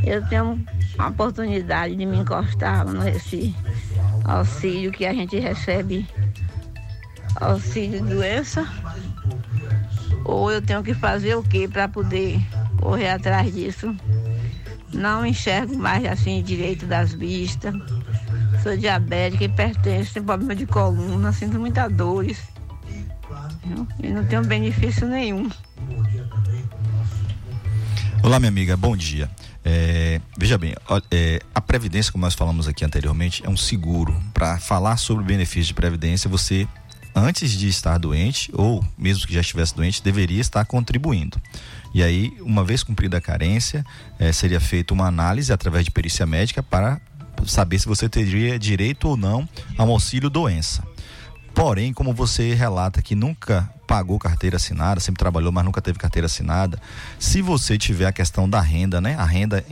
Eu tenho uma oportunidade de me encostar nesse auxílio que a gente recebe, auxílio doença ou eu tenho que fazer o que para poder correr atrás disso? Não enxergo mais assim direito das vistas. Sou diabética, hipertenso, tenho problema de coluna, sinto muitas dores. E não tenho benefício nenhum. Olá, minha amiga, bom dia. É, veja bem, é, a Previdência, como nós falamos aqui anteriormente, é um seguro. Para falar sobre benefício de Previdência, você antes de estar doente, ou mesmo que já estivesse doente, deveria estar contribuindo. E aí, uma vez cumprida a carência, eh, seria feita uma análise através de perícia médica para saber se você teria direito ou não a um auxílio doença. Porém, como você relata que nunca pagou carteira assinada, sempre trabalhou, mas nunca teve carteira assinada, se você tiver a questão da renda, né? A renda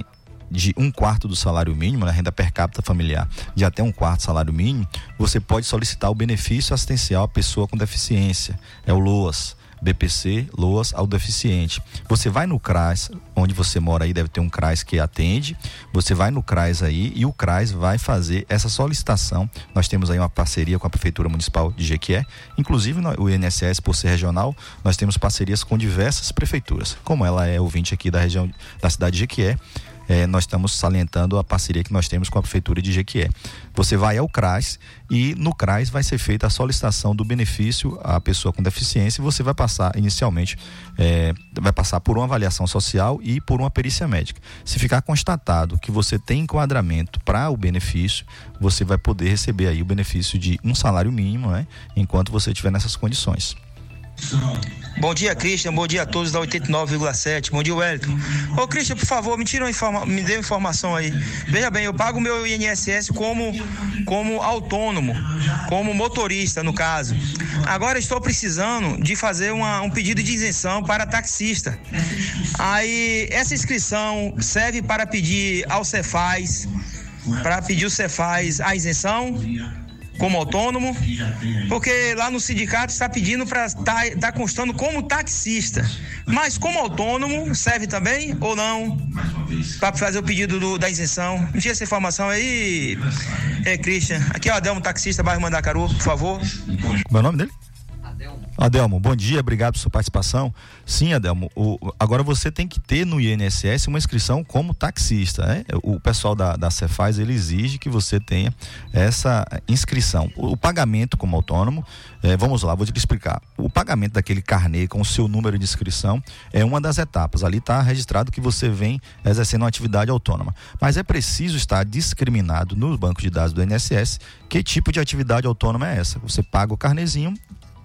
de um quarto do salário mínimo, a renda per capita familiar de até um quarto salário mínimo, você pode solicitar o benefício assistencial à pessoa com deficiência. É o LOAS. BPC, LOAS ao deficiente. Você vai no CRAS, onde você mora aí, deve ter um CRAS que atende. Você vai no CRAS aí e o CRAS vai fazer essa solicitação. Nós temos aí uma parceria com a Prefeitura Municipal de Jequié. Inclusive, o INSS, por ser regional, nós temos parcerias com diversas prefeituras. Como ela é ouvinte aqui da região da cidade de Jequié, eh, nós estamos salientando a parceria que nós temos com a Prefeitura de Jequié. Você vai ao CRAS e no CRAS vai ser feita a solicitação do benefício à pessoa com deficiência e você vai passar inicialmente, eh, vai passar por uma avaliação social e por uma perícia médica. Se ficar constatado que você tem enquadramento para o benefício, você vai poder receber aí o benefício de um salário mínimo, né? Enquanto você estiver nessas condições. Bom dia, Christian. Bom dia a todos da 89,7. Bom dia, Wellington. Ô, Christian, por favor, me tira uma informa me dê uma informação aí. Veja bem, eu pago meu INSS como, como autônomo, como motorista, no caso. Agora estou precisando de fazer uma- um pedido de isenção para taxista. Aí, essa inscrição serve para pedir ao Cefaz, para pedir o Cefaz a isenção como autônomo, porque lá no sindicato está pedindo para estar tá, constando como taxista. Mas como autônomo serve também ou não? Para fazer o pedido do- da isenção. Me tira essa informação aí, é, Christian. Aqui é o Adelmo, taxista, bairro Mandacaru, por favor. Como é o nome dele? Adelmo, bom dia, obrigado por sua participação. Sim, Adelmo, o- agora você tem que ter no INSS uma inscrição como taxista, né? O pessoal da, da Cefaz, ele exige que você tenha essa inscrição. O, o pagamento como autônomo, eh, vamos lá, vou te explicar. O pagamento daquele carnê com o seu número de inscrição é uma das etapas. Ali está registrado que você vem exercendo uma atividade autônoma. Mas é preciso estar discriminado no banco de dados do INSS que tipo de atividade autônoma é essa. Você paga o carnezinho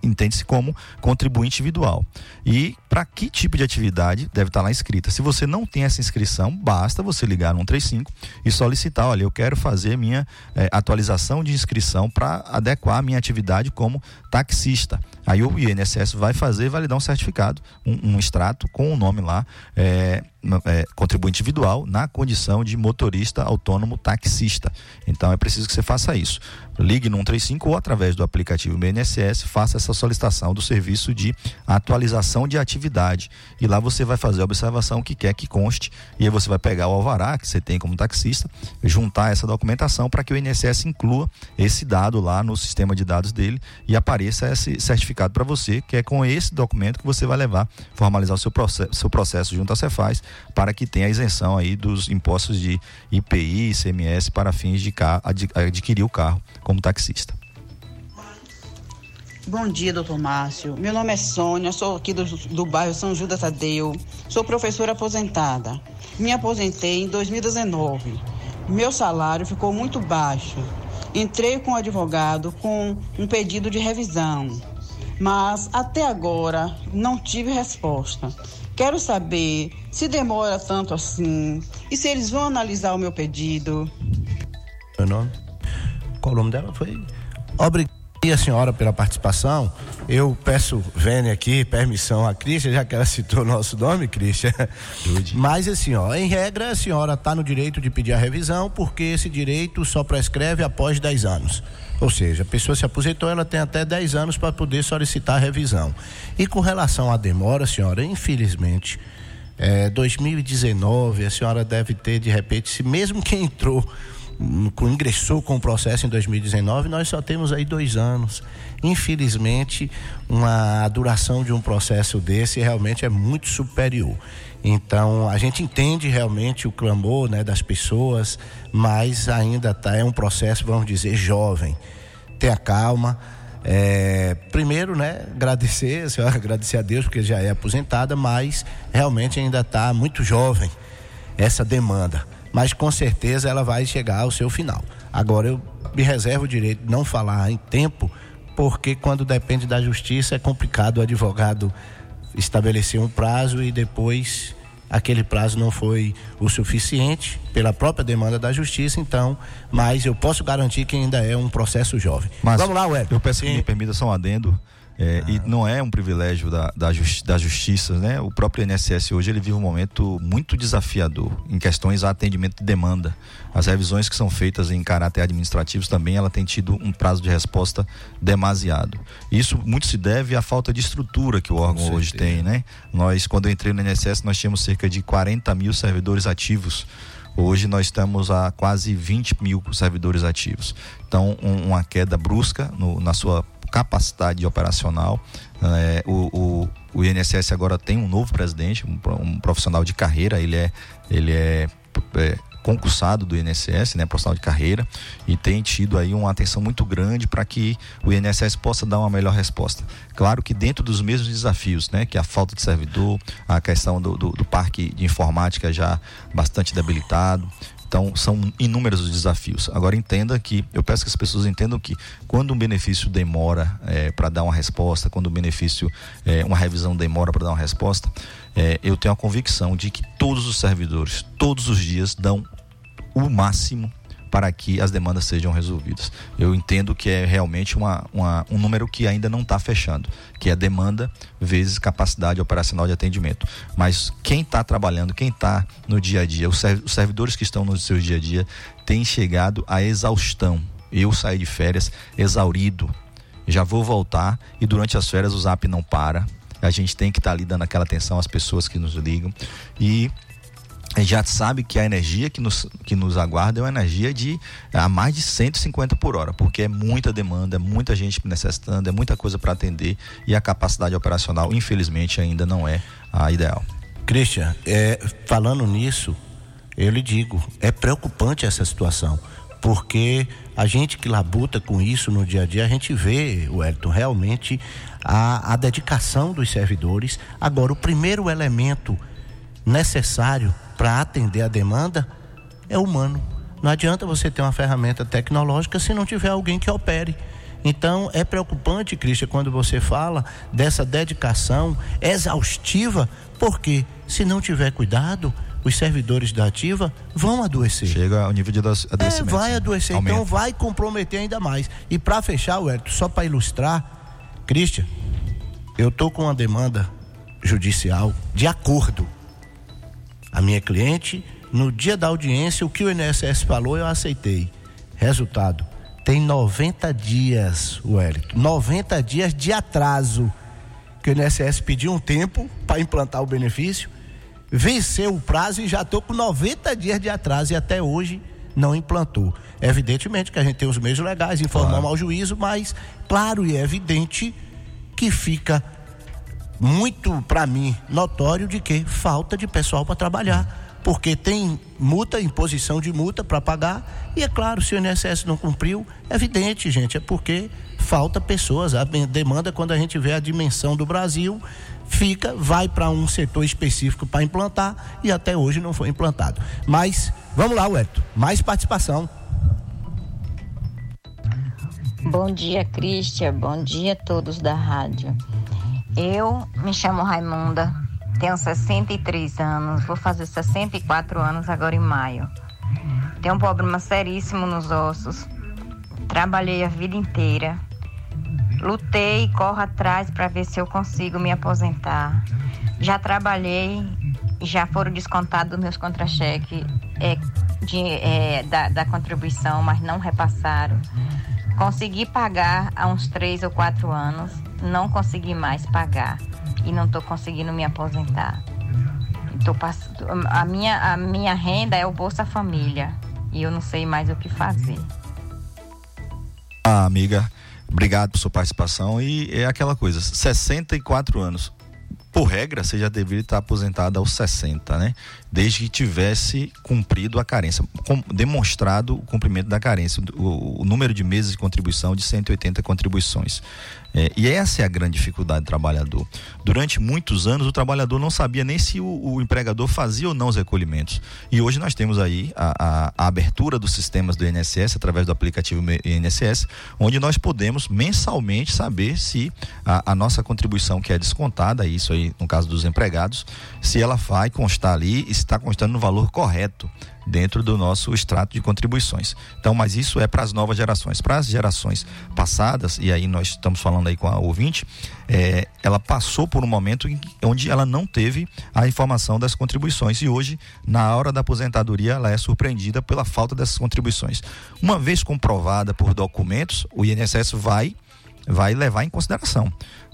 entende-se como contribuinte individual. E para que tipo de atividade deve estar lá inscrita? Se você não tem essa inscrição, basta você ligar no 135 e solicitar, olha, eu quero fazer minha eh, atualização de inscrição para adequar a minha atividade como taxista. Aí o INSS vai fazer validar um certificado, um, um extrato com o nome lá, no- eh, contribuinte individual, na condição de motorista autônomo taxista. Então é preciso que você faça isso. Ligue no 135 ou através do aplicativo BNSS, faça essa solicitação do serviço de atualização de atividade. E lá você vai fazer a observação que quer que conste. E aí você vai pegar o alvará que você tem como taxista, juntar essa documentação para que o INSS inclua esse dado lá no sistema de dados dele e apareça esse certificado para você, que é com esse documento que você vai levar, formalizar o seu processo, seu processo junto à Cefaz, para que tenha a isenção aí dos impostos de IPI, ICMS para fins de adquirir o carro como taxista. Bom dia, doutor Márcio. Meu nome é Sônia, sou aqui do, do bairro São Judas Tadeu. Sou professora aposentada. Me aposentei em 2019. Meu salário ficou muito baixo. Entrei com o advogado com um pedido de revisão, mas até agora não tive resposta. Quero saber se demora tanto assim e se eles vão analisar o meu pedido. Meu nome? Qual o nome dela? Foi. Obrigado a senhora pela participação. Eu peço, Vênia aqui, permissão à Cristian, já que ela citou o nosso nome, Cristian. Mas assim, ó, em regra, a senhora está no direito de pedir a revisão, porque esse direito só prescreve após 10 anos. Ou seja, a pessoa se aposentou, ela tem até 10 anos para poder solicitar a revisão. E com relação à demora, senhora, infelizmente, é, 2019, a senhora deve ter, de repente, se mesmo quem entrou, hum, ingressou com o processo em 2019, nós só temos aí dois anos. Infelizmente, uma a duração de um processo desse realmente é muito superior. Então, a gente entende realmente o clamor né, das pessoas, mas ainda tá, é um processo, vamos dizer, jovem. Tenha calma. É, primeiro, né, agradecer, senhora agradecer a Deus, porque já é aposentada, mas realmente ainda está muito jovem essa demanda. Mas com certeza ela vai chegar ao seu final. Agora eu me reservo o direito de não falar em tempo, porque quando depende da justiça é complicado o advogado estabelecer um prazo e depois aquele prazo não foi o suficiente pela própria demanda da justiça, então, mas eu posso garantir que ainda é um processo jovem. Mas Vamos lá, Wellington. Eu peço que me permita só um adendo. É, E não é um privilégio da, da, justi da justiça, né? O próprio INSS hoje ele vive um momento muito desafiador em questões a atendimento de demanda. As revisões que são feitas em caráter administrativo também ela tem tido um prazo de resposta demasiado. Isso muito se deve à falta de estrutura que o órgão hoje tem, né? Nós quando eu entrei no INSS nós tínhamos cerca de 40 mil servidores ativos. Hoje nós estamos a quase 20 mil servidores ativos. Então, um- uma queda brusca no- na sua capacidade operacional. É, o, o, o INSS agora tem um novo presidente, um, um profissional de carreira. Ele é, ele é, é concursado do INSS, né, profissional de carreira, e tem tido aí uma atenção muito grande para que o INSS possa dar uma melhor resposta. Claro que dentro dos mesmos desafios, né, que a falta de servidor, a questão do, do, do parque de informática já bastante debilitado. Então, são inúmeros os desafios. Agora, entenda que, eu peço que as pessoas entendam que quando um benefício demora para dar uma resposta, quando um benefício, eh, uma revisão demora para dar uma resposta, eh, eu tenho a convicção de que todos os servidores, todos os dias, dão o máximo para que as demandas sejam resolvidas. Eu entendo que é realmente uma, uma- um número que ainda não está fechando, que é demanda vezes capacidade operacional de atendimento. Mas quem está trabalhando, quem está no dia a dia, os serv- os servidores que estão no seu dia a dia, têm chegado à exaustão. Eu saí de férias exaurido, já vou voltar e durante as férias o zap não para. A gente tem que estar ali dando aquela atenção às pessoas que nos ligam e a gente já sabe que a energia que nos, que nos aguarda é uma energia de a mais de 150 por hora, porque é muita demanda, é muita gente necessitando, é muita coisa para atender e a capacidade operacional, infelizmente, ainda não é a ideal. Christian, é, falando nisso, eu lhe digo, é preocupante essa situação, porque a gente que labuta com isso no dia a dia, a gente vê, Wellington, realmente a, a dedicação dos servidores. Agora, o primeiro elemento necessário para atender a demanda é humano. Não adianta você ter uma ferramenta tecnológica se não tiver alguém que opere. Então é preocupante, Cristian, quando você fala dessa dedicação exaustiva, porque se não tiver cuidado, os servidores da ativa vão adoecer. Chega ao nível de É, adoecimento. vai sim. adoecer, Aumenta. então vai comprometer ainda mais. E para fechar, Wellington, só para ilustrar, Cristian, eu tô com uma demanda judicial de acordo. A minha cliente, no dia da audiência, o que o INSS falou, eu aceitei. Resultado, tem 90 dias, Wellington, 90 dias de atraso que o INSS pediu um tempo para implantar o benefício, venceu o prazo e já estou com 90 dias de atraso e até hoje não implantou. Evidentemente que a gente tem os meios legais, informamos ao juízo, mas claro e é evidente que fica muito para mim notório de que falta de pessoal para trabalhar. Porque tem multa, imposição de multa para pagar, e é claro, se o INSS não cumpriu, é evidente, gente, é porque falta pessoas. A demanda, quando a gente vê a dimensão do Brasil, fica, vai para um setor específico para implantar e até hoje não foi implantado. Mas vamos lá, Wellington, mais participação. Bom dia, Cristian. Bom dia a todos da rádio. Eu me chamo Raimunda, tenho 63 anos, vou fazer 64 anos agora em maio. Tenho um problema seríssimo nos ossos. Trabalhei a vida inteira. Lutei e corro atrás para ver se eu consigo me aposentar. Já trabalhei, já foram descontados meus contra-cheques é, é, da, da contribuição, mas não repassaram. Consegui pagar há uns três ou quatro anos, não consegui mais pagar e não estou conseguindo me aposentar. Tô pass... a, minha, a minha renda é o Bolsa Família e eu não sei mais o que fazer. Ah, amiga, obrigado por sua participação. E é aquela coisa, 64 anos. Por regra, você já deveria estar aposentada aos 60, né? Desde que tivesse cumprido a carência, demonstrado o cumprimento da carência, o, o número de meses de contribuição de 180 contribuições. É, e essa é a grande dificuldade do trabalhador. Durante muitos anos, o trabalhador não sabia nem se o, o empregador fazia ou não os recolhimentos. E hoje nós temos aí a, a- a abertura dos sistemas do INSS através do aplicativo INSS, onde nós podemos mensalmente saber se a, a nossa contribuição que é descontada, isso aí no caso dos empregados, se ela vai constar ali e se está constando no valor correto dentro do nosso extrato de contribuições. Então, mas isso é para as novas gerações. Para as gerações passadas, e aí nós estamos falando aí com a ouvinte, é, ela passou por um momento em, onde ela não teve a informação das contribuições e hoje, na hora da aposentadoria, ela é surpreendida pela falta dessas contribuições. Uma vez comprovada por documentos, o INSS vai vai levar em consideração.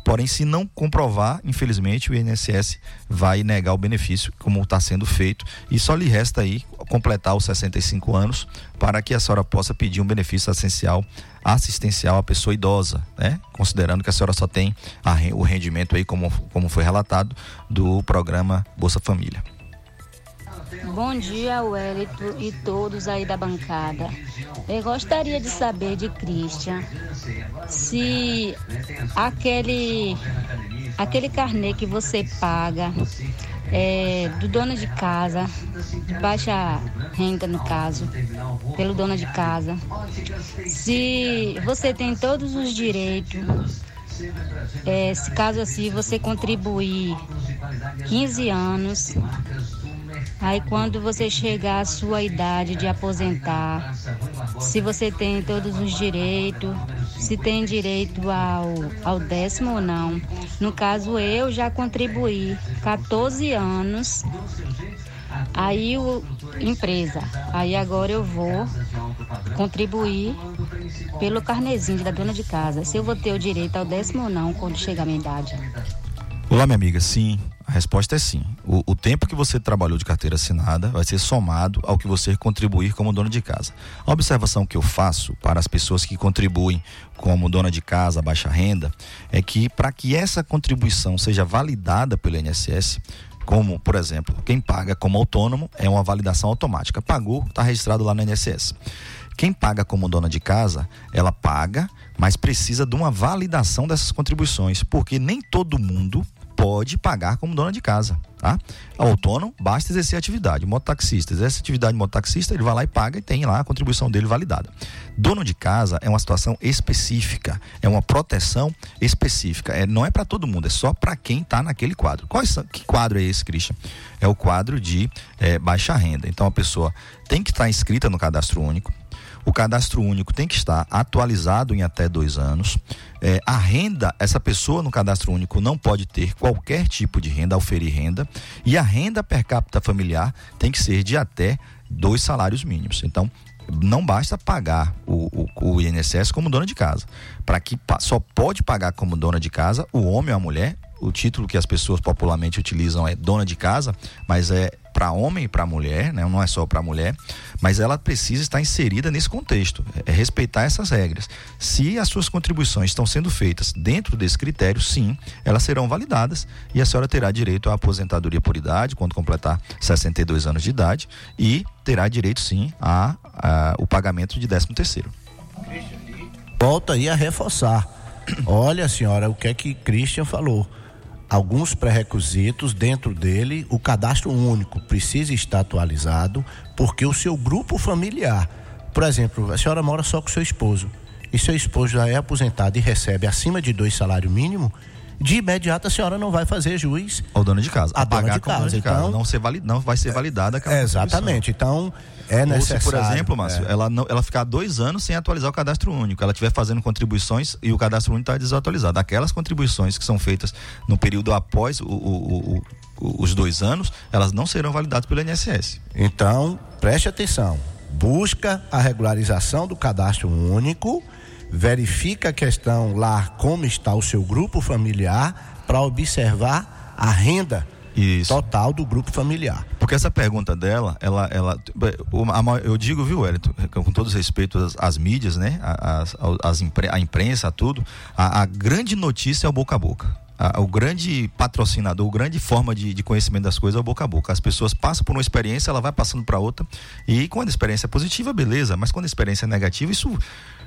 Porém, se não comprovar, infelizmente, o INSS vai negar o benefício, como está sendo feito. E só lhe resta aí completar os 65 anos para que a senhora possa pedir um benefício essencial assistencial à pessoa idosa, né? Considerando que a senhora só tem a, o rendimento aí, como, como foi relatado, do programa Bolsa Família. Bom dia, Wellington e todos aí da bancada. Eu gostaria de saber de Christian se aquele aquele carnê que você paga é, do dono de casa, de baixa renda no caso, pelo dono de casa, se você tem todos os direitos, é, se caso assim você contribuir 15 anos Aí quando você chegar à sua idade de aposentar, se você tem todos os direitos, se tem direito ao, ao décimo ou não. No caso eu já contribuí 14 anos. Aí o empresa, aí agora eu vou contribuir pelo carnezinho da dona de casa. Se eu vou ter o direito ao décimo ou não quando chegar a minha idade. Olá, minha amiga. Sim, a resposta é sim. O, o, tempo que você trabalhou de carteira assinada vai ser somado ao que você contribuir como dono de casa. A observação que eu faço para as pessoas que contribuem como dona de casa, baixa renda, é que para que essa contribuição seja validada pelo INSS, como, por exemplo, quem paga como autônomo é uma validação automática. Pagou, está registrado lá no INSS. Quem paga como dona de casa, ela paga, mas precisa de uma validação dessas contribuições, porque nem todo mundo pode pagar como dona de casa, tá? Autônomo, basta exercer atividade. Mototaxista, exerce atividade de mototaxista, ele vai lá e paga e tem lá a contribuição dele validada. Dono de casa é uma situação específica, é uma proteção específica. É, não é para todo mundo, é só para quem está naquele quadro. Qual, que quadro é esse, Christian? É o quadro de é, baixa renda. Então a pessoa tem que estar tá inscrita no cadastro único, o cadastro único tem que estar atualizado em até dois anos. É, a renda, essa pessoa no cadastro único não pode ter qualquer tipo de renda, oferir renda. E a renda per capita familiar tem que ser de até dois salários mínimos. Então, não basta pagar o, o, o INSS como dona de casa. Para que só pode pagar como dona de casa o homem ou a mulher. O título que as pessoas popularmente utilizam é dona de casa, mas é para homem e para mulher, né? não é só para mulher, mas ela precisa estar inserida nesse contexto, é respeitar essas regras. Se as suas contribuições estão sendo feitas dentro desse critério, sim, elas serão validadas e a senhora terá direito à aposentadoria por idade quando completar 62 anos de idade e terá direito sim a, a o pagamento de 13 terceiro. Volta aí a reforçar. Olha, senhora, o que é que Christian falou? Alguns pré-requisitos dentro dele, o cadastro único precisa estar atualizado, porque o seu grupo familiar, por exemplo, a senhora mora só com seu esposo, e seu esposo já é aposentado e recebe acima de dois salários mínimos, de imediato a senhora não vai fazer juiz ao dono de casa, a, a dona de casa, de casa. Então, não, ser valid, não vai ser validada aquela é, Exatamente. Então, é necessário. Ou se, por exemplo, Márcio, é. ela, não, ela ficar dois anos sem atualizar o cadastro único, ela estiver fazendo contribuições e o cadastro único está desatualizado. Aquelas contribuições que são feitas no período após o, o, o, os dois anos, elas não serão validadas pelo INSS. Então, preste atenção. Busca a regularização do cadastro único, verifica a questão lá como está o seu grupo familiar para observar a renda isso. total do grupo familiar. Porque essa pergunta dela, ela, ela, eu digo, viu, Wellington, com todo respeito às, às mídias, né, as, as, a imprensa, tudo, a, a grande notícia é o boca a boca. A, o grande patrocinador, a grande forma de, de, conhecimento das coisas é o boca a boca. As pessoas passam por uma experiência, ela vai passando para outra. E quando a experiência é positiva, beleza. Mas quando a experiência é negativa, isso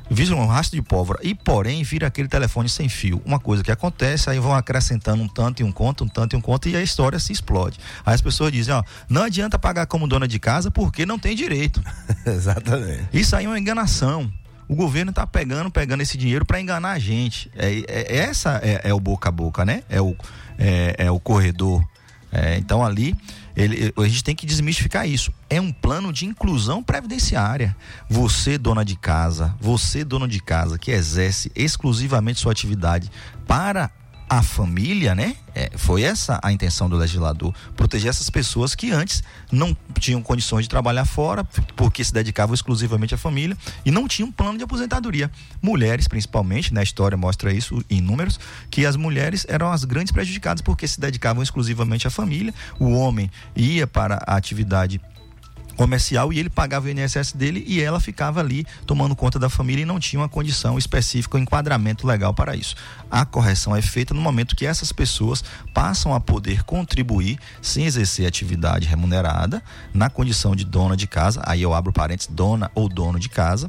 vira um rastro de pólvora e porém vira aquele telefone sem fio. Uma coisa que acontece, aí vão acrescentando um tanto e um conto, um tanto e um conto e a história se explode. Aí as pessoas dizem, ó, não adianta pagar como dona de casa porque não tem direito. Exatamente. Isso aí é uma enganação. O governo está pegando, pegando esse dinheiro para enganar a gente. É, é- essa é, é o boca a boca, né? É o, é, é o corredor. É, então ali ele- a gente tem que desmistificar isso. É um plano de inclusão previdenciária. Você, dona de casa, você, dono de casa, que exerce exclusivamente sua atividade para a família, né? É, foi essa a intenção do legislador, proteger essas pessoas que antes não tinham condições de trabalhar fora, porque se dedicavam exclusivamente à família e não tinham plano de aposentadoria. Mulheres, principalmente, né? A história mostra isso em números, que as mulheres eram as grandes prejudicadas porque se dedicavam exclusivamente à família. O homem ia para a atividade comercial e ele pagava o INSS dele e ela ficava ali tomando conta da família e não tinha uma condição específica, um enquadramento legal para isso. A correção é feita no momento que essas pessoas passam a poder contribuir sem exercer atividade remunerada na condição de dona de casa, aí eu abro parênteses, dona ou dono de casa,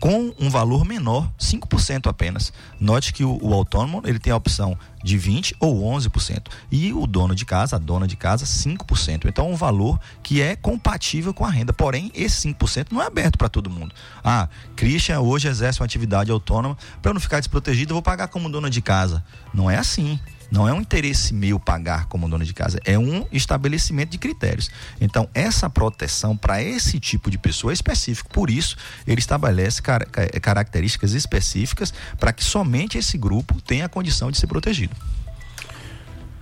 com um valor menor, 5% apenas. Note que o, o autônomo ele tem a opção de 20 ou 11% e o dono de casa, a dona de casa, 5%. Então um valor que é compatível com a renda. Porém, esse 5% não é aberto para todo mundo. Ah, Christian hoje exerce uma atividade autônoma, para eu não ficar desprotegido, eu vou pagar como dona de casa. Não é assim. Não é um interesse meu pagar como dono de casa, é um estabelecimento de critérios. Então, essa proteção para esse tipo de pessoa é específico. Por isso, ele estabelece car- ca- características específicas para que somente esse grupo tenha a condição de ser protegido.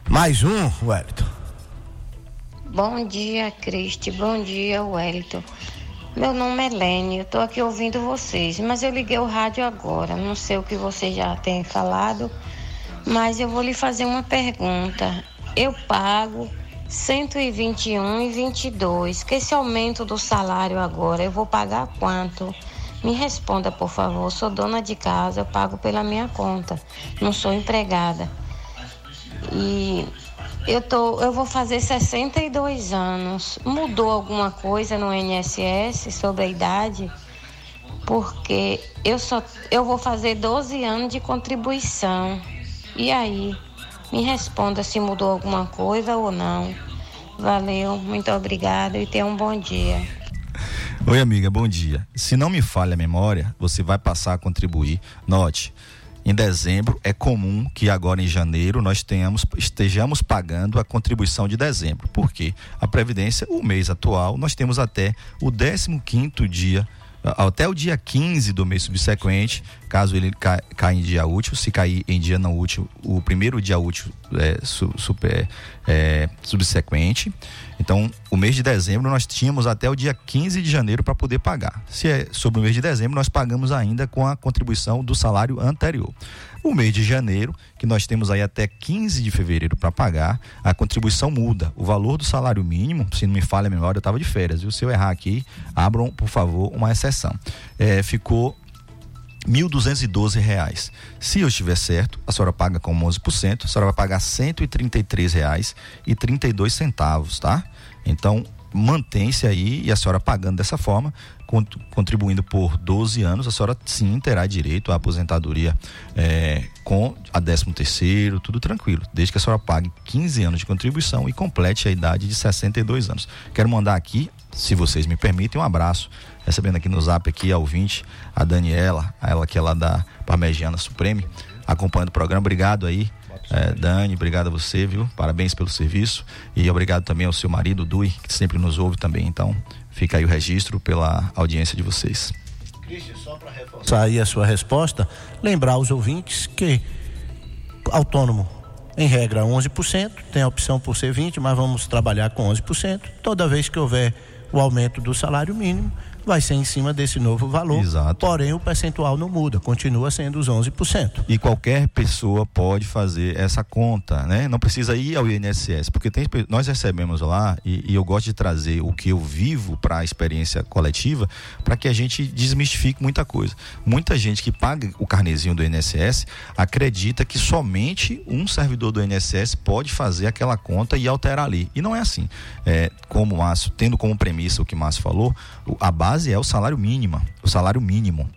Mais um, Wellington. Bom dia, Cristi. Bom dia, Wellington. Meu nome é Lene, eu tô aqui ouvindo vocês, mas eu liguei o rádio agora. Não sei o que vocês já têm falado, mas eu vou lhe fazer uma pergunta. Eu pago 121 e 22. Com esse aumento do salário agora, eu vou pagar quanto? Me responda, por favor. Sou dona de casa, eu pago pela minha conta. Não sou empregada. E eu tô, eu vou fazer 62 anos. Mudou alguma coisa no INSS sobre a idade? Porque eu só eu vou fazer 12 anos de contribuição. E aí, me responda se mudou alguma coisa ou não. Valeu, muito obrigada e tenha um bom dia. Oi, amiga, bom dia. Se não me falha a memória, você vai passar a contribuir. Note, em dezembro é comum que agora em janeiro nós tenhamos, estejamos pagando a contribuição de dezembro. Por quê? A Previdência, o mês atual, nós temos até o 15 dia, até o dia 15 do mês subsequente, caso ele ca- caia em dia útil, se cair em dia não útil, o primeiro dia útil é, su- super, é, subsequente. Então, o mês de dezembro nós tínhamos até o dia 15 de janeiro para poder pagar. Se é sobre o mês de dezembro, nós pagamos ainda com a contribuição do salário anterior. O mês de janeiro, que nós temos aí até 15 de fevereiro para pagar, a contribuição muda. O valor do salário mínimo, se não me falha a memória, eu estava de férias, viu? Se eu errar aqui, abram, por favor, uma exceção. É, ficou 1.212 reais. Se eu estiver certo, a senhora paga com 11%, a senhora vai pagar 133 reais e 32 centavos, tá? Então, mantém-se aí e a senhora pagando dessa forma, cont- contribuindo por 12 anos, a senhora sim terá direito à aposentadoria eh, com a 13 terceiro, tudo tranquilo, desde que a senhora pague 15 anos de contribuição e complete a idade de 62 anos. Quero mandar aqui, se vocês me permitem, um abraço recebendo aqui no zap aqui a ouvinte, a Daniela, ela que é lá da Parmegiana Supreme, acompanhando o programa. Obrigado aí, eh, Dani, obrigado a você, viu? Parabéns pelo serviço e obrigado também ao seu marido, Dui, que sempre nos ouve também. Então, fica aí o registro pela audiência de vocês. Sair a sua resposta, lembrar aos ouvintes que autônomo, em regra, 11%, tem a opção por ser 20%, mas vamos trabalhar com 11%. Toda vez que houver o aumento do salário mínimo, vai ser em cima desse novo valor. Exato. Porém, o percentual não muda, continua sendo os 11%. E qualquer pessoa pode fazer essa conta, né? Não precisa ir ao INSS, porque tem, nós recebemos lá e, e eu gosto de trazer o que eu vivo para a experiência coletiva, para que a gente desmistifique muita coisa. Muita gente que paga o carnezinho do INSS acredita que somente um servidor do INSS pode fazer aquela conta e alterar ali. E não é assim. É, como o Márcio, tendo como premissa o que o Márcio falou, a base é o salário mínimo, o salário mínimo.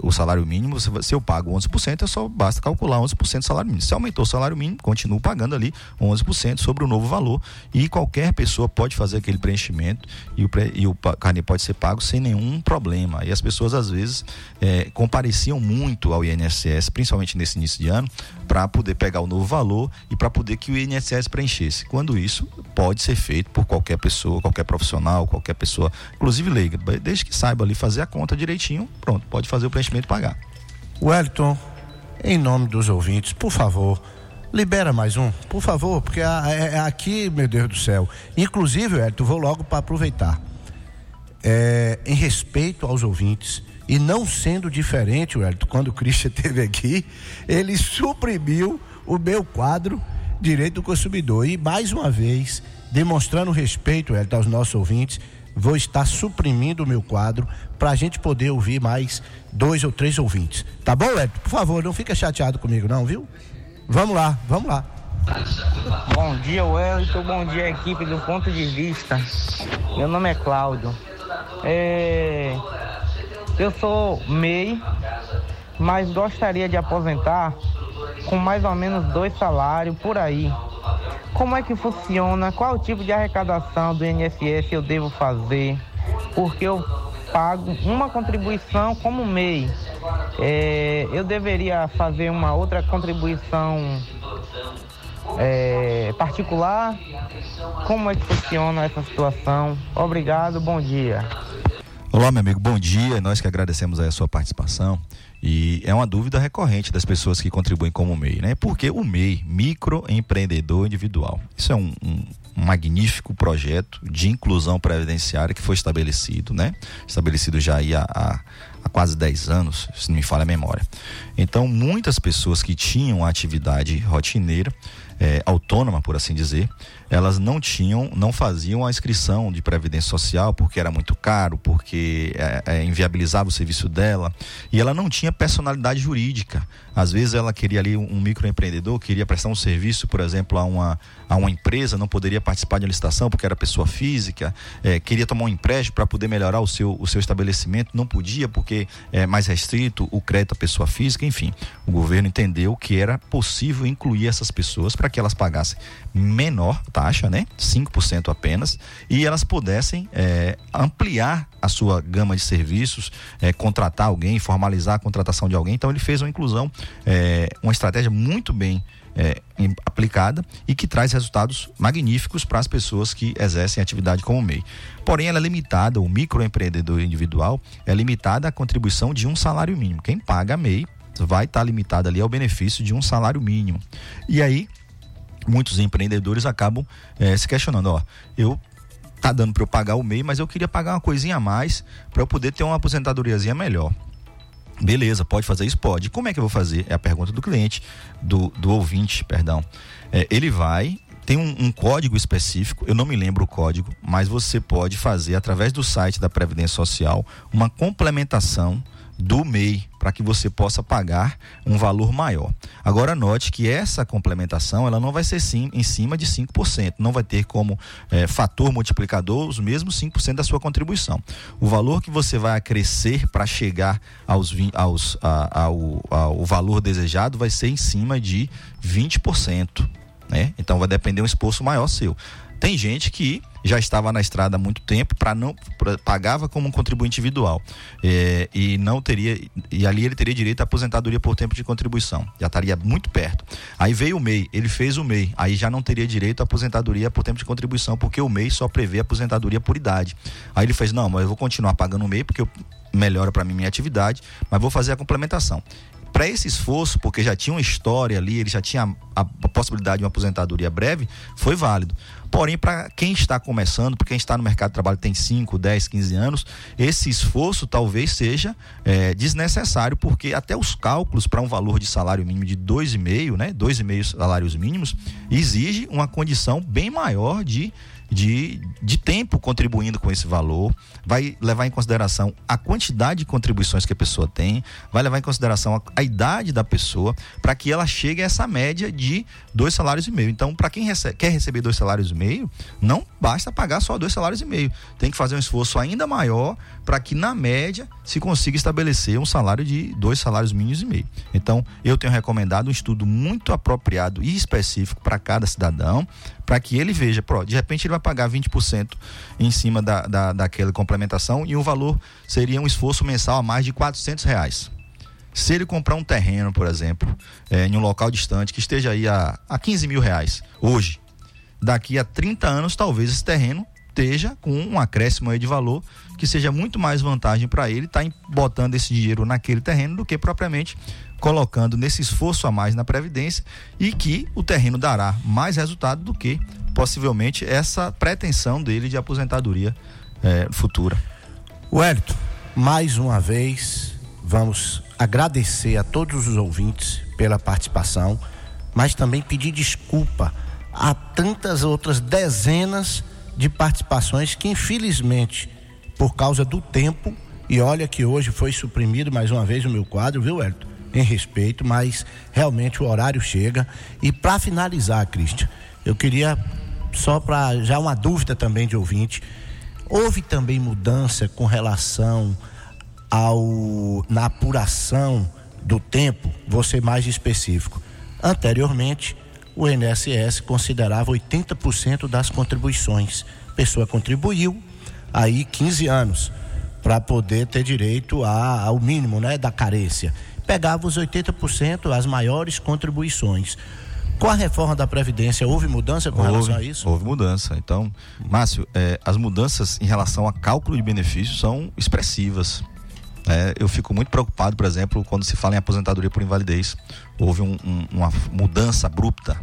O salário mínimo, se, eu pago 11%, é só basta calcular 11% do salário mínimo. Se aumentou o salário mínimo, continuo pagando ali 11% sobre o novo valor e qualquer pessoa pode fazer aquele preenchimento e o, pré, e o carnê pode ser pago sem nenhum problema. E as pessoas às vezes eh, compareciam muito ao INSS, principalmente nesse início de ano, para poder pegar o novo valor e para poder que o INSS preenchesse. Quando isso pode ser feito por qualquer pessoa, qualquer profissional, qualquer pessoa, inclusive leiga, desde que saiba ali fazer a conta direitinho, pronto, pode fazer o preenchimento e pagar. Wellington, em nome dos ouvintes, por favor, libera mais um, por favor, porque é aqui, meu Deus do céu. Inclusive, Wellington, vou logo para aproveitar. É, em respeito aos ouvintes, e não sendo diferente, Wellington, quando o Christian esteve aqui, ele suprimiu o meu quadro Direito do Consumidor. E mais uma vez, demonstrando respeito, Wellington, aos nossos ouvintes, vou estar suprimindo o meu quadro para a gente poder ouvir mais dois ou três ouvintes. Tá bom, Wellington? Por favor, não fica chateado comigo, não, viu? Vamos lá, vamos lá. Bom dia, Wellington. Bom dia, equipe do Ponto de Vista. Meu nome é Cláudio. É, Eu sou MEI, mas gostaria de aposentar com mais ou menos dois salários por aí. Como é que funciona? Qual tipo de arrecadação do INSS eu devo fazer? Porque eu pago uma contribuição como MEI. É, eu deveria fazer uma outra contribuição é, particular? Como é que funciona essa situação? Obrigado, bom dia. Olá, meu amigo, bom dia. Nós que agradecemos a sua participação. E é uma dúvida recorrente das pessoas que contribuem como MEI, né? Porque o MEI, microempreendedor individual, isso é um, um- magnífico projeto de inclusão previdenciária que foi estabelecido, né? Estabelecido já aí há, há- há quase 10 anos, se não me falha a memória. Então, muitas pessoas que tinham atividade rotineira, eh, autônoma, por assim dizer, elas não tinham, não faziam a inscrição de previdência social porque era muito caro, porque eh, eh, inviabilizava o serviço dela e ela não tinha personalidade jurídica. Às vezes ela queria ali um microempreendedor, queria prestar um serviço, por exemplo, a uma, a uma empresa, não poderia participar de uma licitação porque era pessoa física, eh, queria tomar um empréstimo para poder melhorar o seu, o seu estabelecimento, não podia porque é mais restrito o crédito à pessoa física, enfim. O governo entendeu que era possível incluir essas pessoas para que elas pagassem menor taxa, né? 5% apenas, e elas pudessem eh, ampliar a sua gama de serviços, eh, contratar alguém, formalizar a contratação de alguém. Então ele fez uma inclusão, eh, uma estratégia muito bem em- aplicada e que traz resultados magníficos para as pessoas que exercem atividade como MEI. Porém, ela é limitada, o microempreendedor individual é limitada à contribuição de um salário mínimo. Quem paga MEI vai estar limitado ali ao benefício de um salário mínimo. E aí, muitos empreendedores acabam eh, se questionando, ó, eu tá dando para eu pagar o MEI, mas eu queria pagar uma coisinha a mais para eu poder ter uma aposentadoriazinha melhor. Beleza, pode fazer isso? Pode. Como é que eu vou fazer? É a pergunta do cliente, do, do ouvinte, perdão. É, ele vai, tem um, um código específico, eu não me lembro o código, mas você pode fazer através do site da Previdência Social uma complementação do MEI para que você possa pagar um valor maior. Agora note que essa complementação ela não vai ser sim, em cima de 5%, não vai ter como eh, fator multiplicador os mesmos 5% da sua contribuição. O valor que você vai acrescer para chegar aos, aos, a- ao, ao valor desejado vai ser em cima de 20%. Né? Então vai depender um esforço maior seu. Tem gente que já estava na estrada há muito tempo para não pra- pagava como um contribuinte individual. Eh, e não teria e ali ele teria direito à aposentadoria por tempo de contribuição. Já estaria muito perto. Aí veio o MEI ele fez o MEI. Aí já não teria direito à aposentadoria por tempo de contribuição porque o MEI só prevê aposentadoria por idade. Aí ele fez não mas eu vou continuar pagando o MEI porque eu, melhora para mim minha atividade mas vou fazer a complementação. Para esse esforço, porque já tinha uma história ali, ele já tinha a possibilidade de uma aposentadoria breve, foi válido. Porém, para quem está começando, para quem está no mercado de trabalho tem 5, 10, 15 anos, esse esforço talvez seja eh, desnecessário, porque até os cálculos para um valor de salário mínimo de 2,5, né? 2,5 salários mínimos, exige uma condição bem maior de de, de tempo contribuindo com esse valor, vai levar em consideração a quantidade de contribuições que a pessoa tem, vai levar em consideração a, a idade da pessoa, para que ela chegue a essa média de dois salários e meio. Então, para quem recebe, quer receber dois salários e meio, não basta pagar só dois salários e meio. Tem que fazer um esforço ainda maior para que, na média, se consiga estabelecer um salário de dois salários mínimos e meio. Então, eu tenho recomendado um estudo muito apropriado e específico para cada cidadão, para que ele veja, de repente ele vai pagar 20% em cima da, da, daquela complementação e o valor seria um esforço mensal a mais de 400 reais. Se ele comprar um terreno, por exemplo, é, em um local distante, que esteja aí a, a 15 mil reais, hoje, daqui a 30 anos, talvez esse terreno esteja com um acréscimo aí de valor que seja muito mais vantagem para ele estar tá botando esse dinheiro naquele terreno do que propriamente colocando nesse esforço a mais na previdência e que o terreno dará mais resultado do que possivelmente essa pretensão dele de aposentadoria é, futura. Wellington, mais uma vez vamos agradecer a todos os ouvintes pela participação, mas também pedir desculpa a tantas outras dezenas de participações que infelizmente por causa do tempo e olha que hoje foi suprimido mais uma vez o meu quadro, viu, Elton? Em respeito, mas realmente o horário chega. E para finalizar, Cristian, eu queria só para já uma dúvida também de ouvinte, houve também mudança com relação ao na apuração do tempo, ser mais específico. Anteriormente, o INSS considerava 80% das contribuições. A pessoa contribuiu aí 15 anos para poder ter direito a, ao mínimo, né, da carência. Pegava os 80% as maiores contribuições. Com a reforma da Previdência, houve mudança com houve, relação a isso? Houve mudança. Então, Márcio, é, as mudanças em relação a cálculo de benefícios são expressivas. É, eu fico muito preocupado, por exemplo, quando se fala em aposentadoria por invalidez. Houve um, um, uma mudança abrupta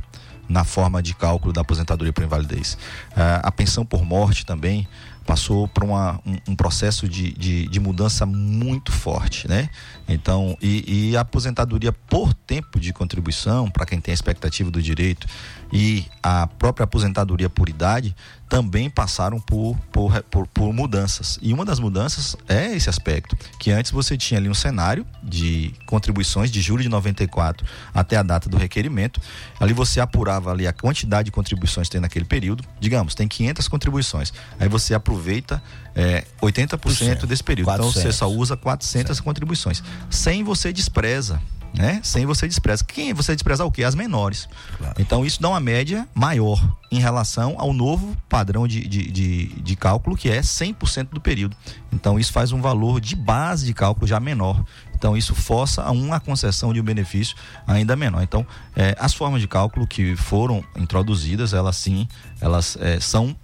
na forma de cálculo da aposentadoria por invalidez. É, a pensão por morte também passou por uma, um, um, processo de, de, de, mudança muito forte, né? Então, e, e a aposentadoria por tempo de contribuição, para quem tem a expectativa do direito, e a própria aposentadoria por idade também passaram por, por, por, por, mudanças. E uma das mudanças é esse aspecto, que antes você tinha ali um cenário de contribuições de julho de 94 até a data do requerimento. Ali você apurava ali a quantidade de contribuições que tem naquele período. Digamos, tem 500 contribuições. Aí você aproveita é, 80% desse período. 400. Então você só usa 400 certo. contribuições. Sem você despreza né? Sem você desprezar. Quem você desprezar o quê? As menores. Claro. Então isso dá uma média maior em relação ao novo padrão de, de, de, de cálculo, que é 100% do período. Então isso faz um valor de base de cálculo já menor. Então isso força a uma concessão de um benefício ainda menor. Então é, as formas de cálculo que foram introduzidas, elas sim, elas é, são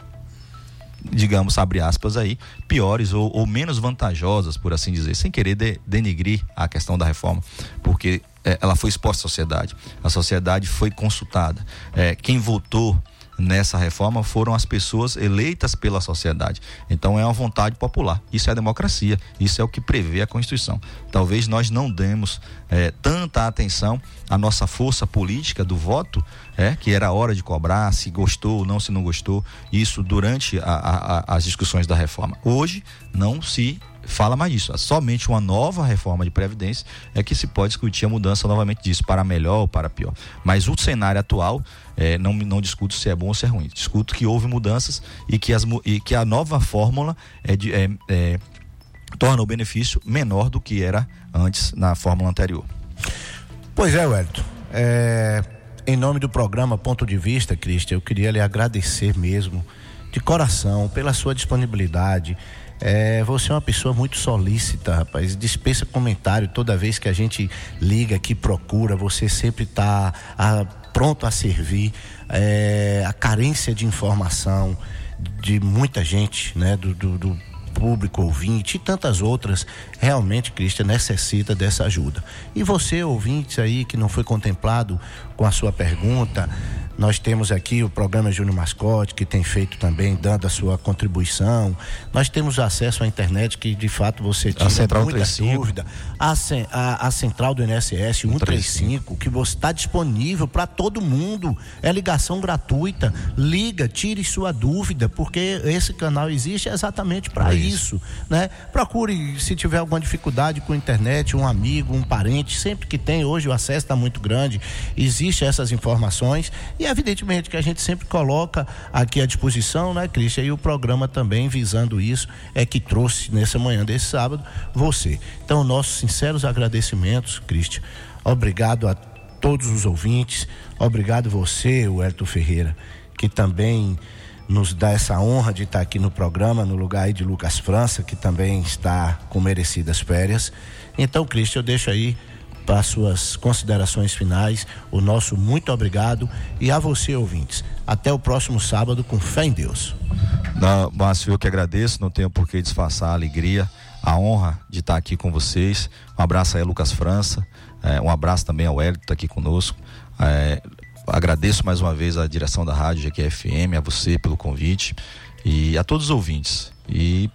digamos, abre aspas aí, piores ou, ou menos vantajosas, por assim dizer, sem querer de, denigrir a questão da reforma, porque é, ela foi exposta à sociedade, a sociedade foi consultada. É, quem votou nessa reforma foram as pessoas eleitas pela sociedade. Então é uma vontade popular. Isso é a democracia. Isso é o que prevê a Constituição. Talvez nós não demos é, tanta atenção à nossa força política do voto, é, que era a hora de cobrar se gostou ou não, se não gostou. Isso durante a, a, as discussões da reforma. Hoje não se fala mais disso. Somente uma nova reforma de previdência é que se pode discutir a mudança novamente disso, para melhor ou para pior. Mas o cenário atual, é, não, não discuto se é bom ou se é ruim. Discuto que houve mudanças e que, as, e que a nova fórmula é, de, é, é torna o benefício menor do que era antes na fórmula anterior. Pois é, Wellington. É, em nome do programa Ponto de Vista, Cristian, eu queria lhe agradecer mesmo, de coração, pela sua disponibilidade é, você é uma pessoa muito solícita, rapaz. Dispensa comentário toda vez que a gente liga aqui, procura. Você sempre está pronto a servir. É, a carência de informação de muita gente, né? do, do, do público ouvinte e tantas outras, realmente, Cristian, necessita dessa ajuda. E você, ouvinte aí, que não foi contemplado com a sua pergunta, Nós temos aqui o programa Júnior Mascote, que tem feito também, dando a sua contribuição. Nós temos acesso à internet, que de fato você tira Central muita 135. dúvida. A, a- a central do INSS 135, que você está disponível para todo mundo. É ligação gratuita. Liga, tire sua dúvida, porque esse canal existe exatamente para Pra isso. né? Procure, se tiver alguma dificuldade com a internet, um amigo, um parente, sempre que tem, hoje o acesso está muito grande, existe essas informações e evidentemente que a gente sempre coloca aqui à disposição, né, Cristian? E o programa também visando isso é que trouxe nessa manhã desse sábado você. Então, nossos sinceros agradecimentos, Cristian. Obrigado a todos os ouvintes, obrigado você, o Elton Ferreira, que também nos dá essa honra de estar aqui no programa, no lugar aí de Lucas França, que também está com merecidas férias. Então, Cristian, eu deixo aí para suas considerações finais o nosso muito obrigado e a você, ouvintes. Até o próximo sábado, com fé em Deus. Não, Márcio, eu que agradeço, não tenho por que disfarçar a alegria, a honra de estar aqui com vocês. Um abraço aí, Lucas França, eh, um abraço também ao Hélio, que está aqui conosco. Eh, agradeço mais uma vez a direção da Rádio GQFM, a você pelo convite e a todos os ouvintes. E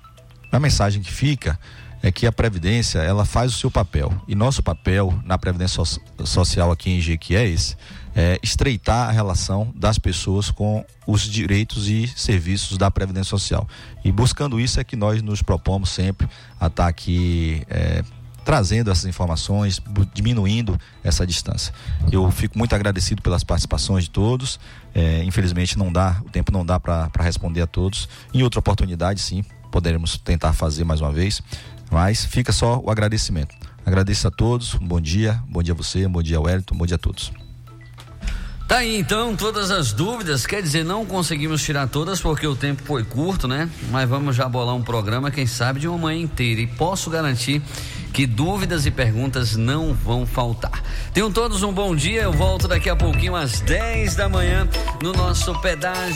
a mensagem que fica é que a Previdência, ela faz o seu papel. E nosso papel na Previdência So- Social aqui em Jequi é esse. É estreitar a relação das pessoas com os direitos e serviços da Previdência Social. E buscando isso é que nós nos propomos sempre a estar aqui é, trazendo essas informações, diminuindo essa distância. Eu fico muito agradecido pelas participações de todos. É, infelizmente não dá, o tempo não dá para responder a todos. Em outra oportunidade, sim, poderemos tentar fazer mais uma vez. Mas fica só o agradecimento. Agradeço a todos, um bom dia, bom dia a você, bom dia Wellington, um bom dia a todos. Tá aí então todas as dúvidas, quer dizer, não conseguimos tirar todas porque o tempo foi curto, né? Mas vamos já bolar um programa, quem sabe, de uma manhã inteira. E posso garantir que dúvidas e perguntas não vão faltar. Tenham todos um bom dia, eu volto daqui a pouquinho às 10 da manhã no nosso pedágio.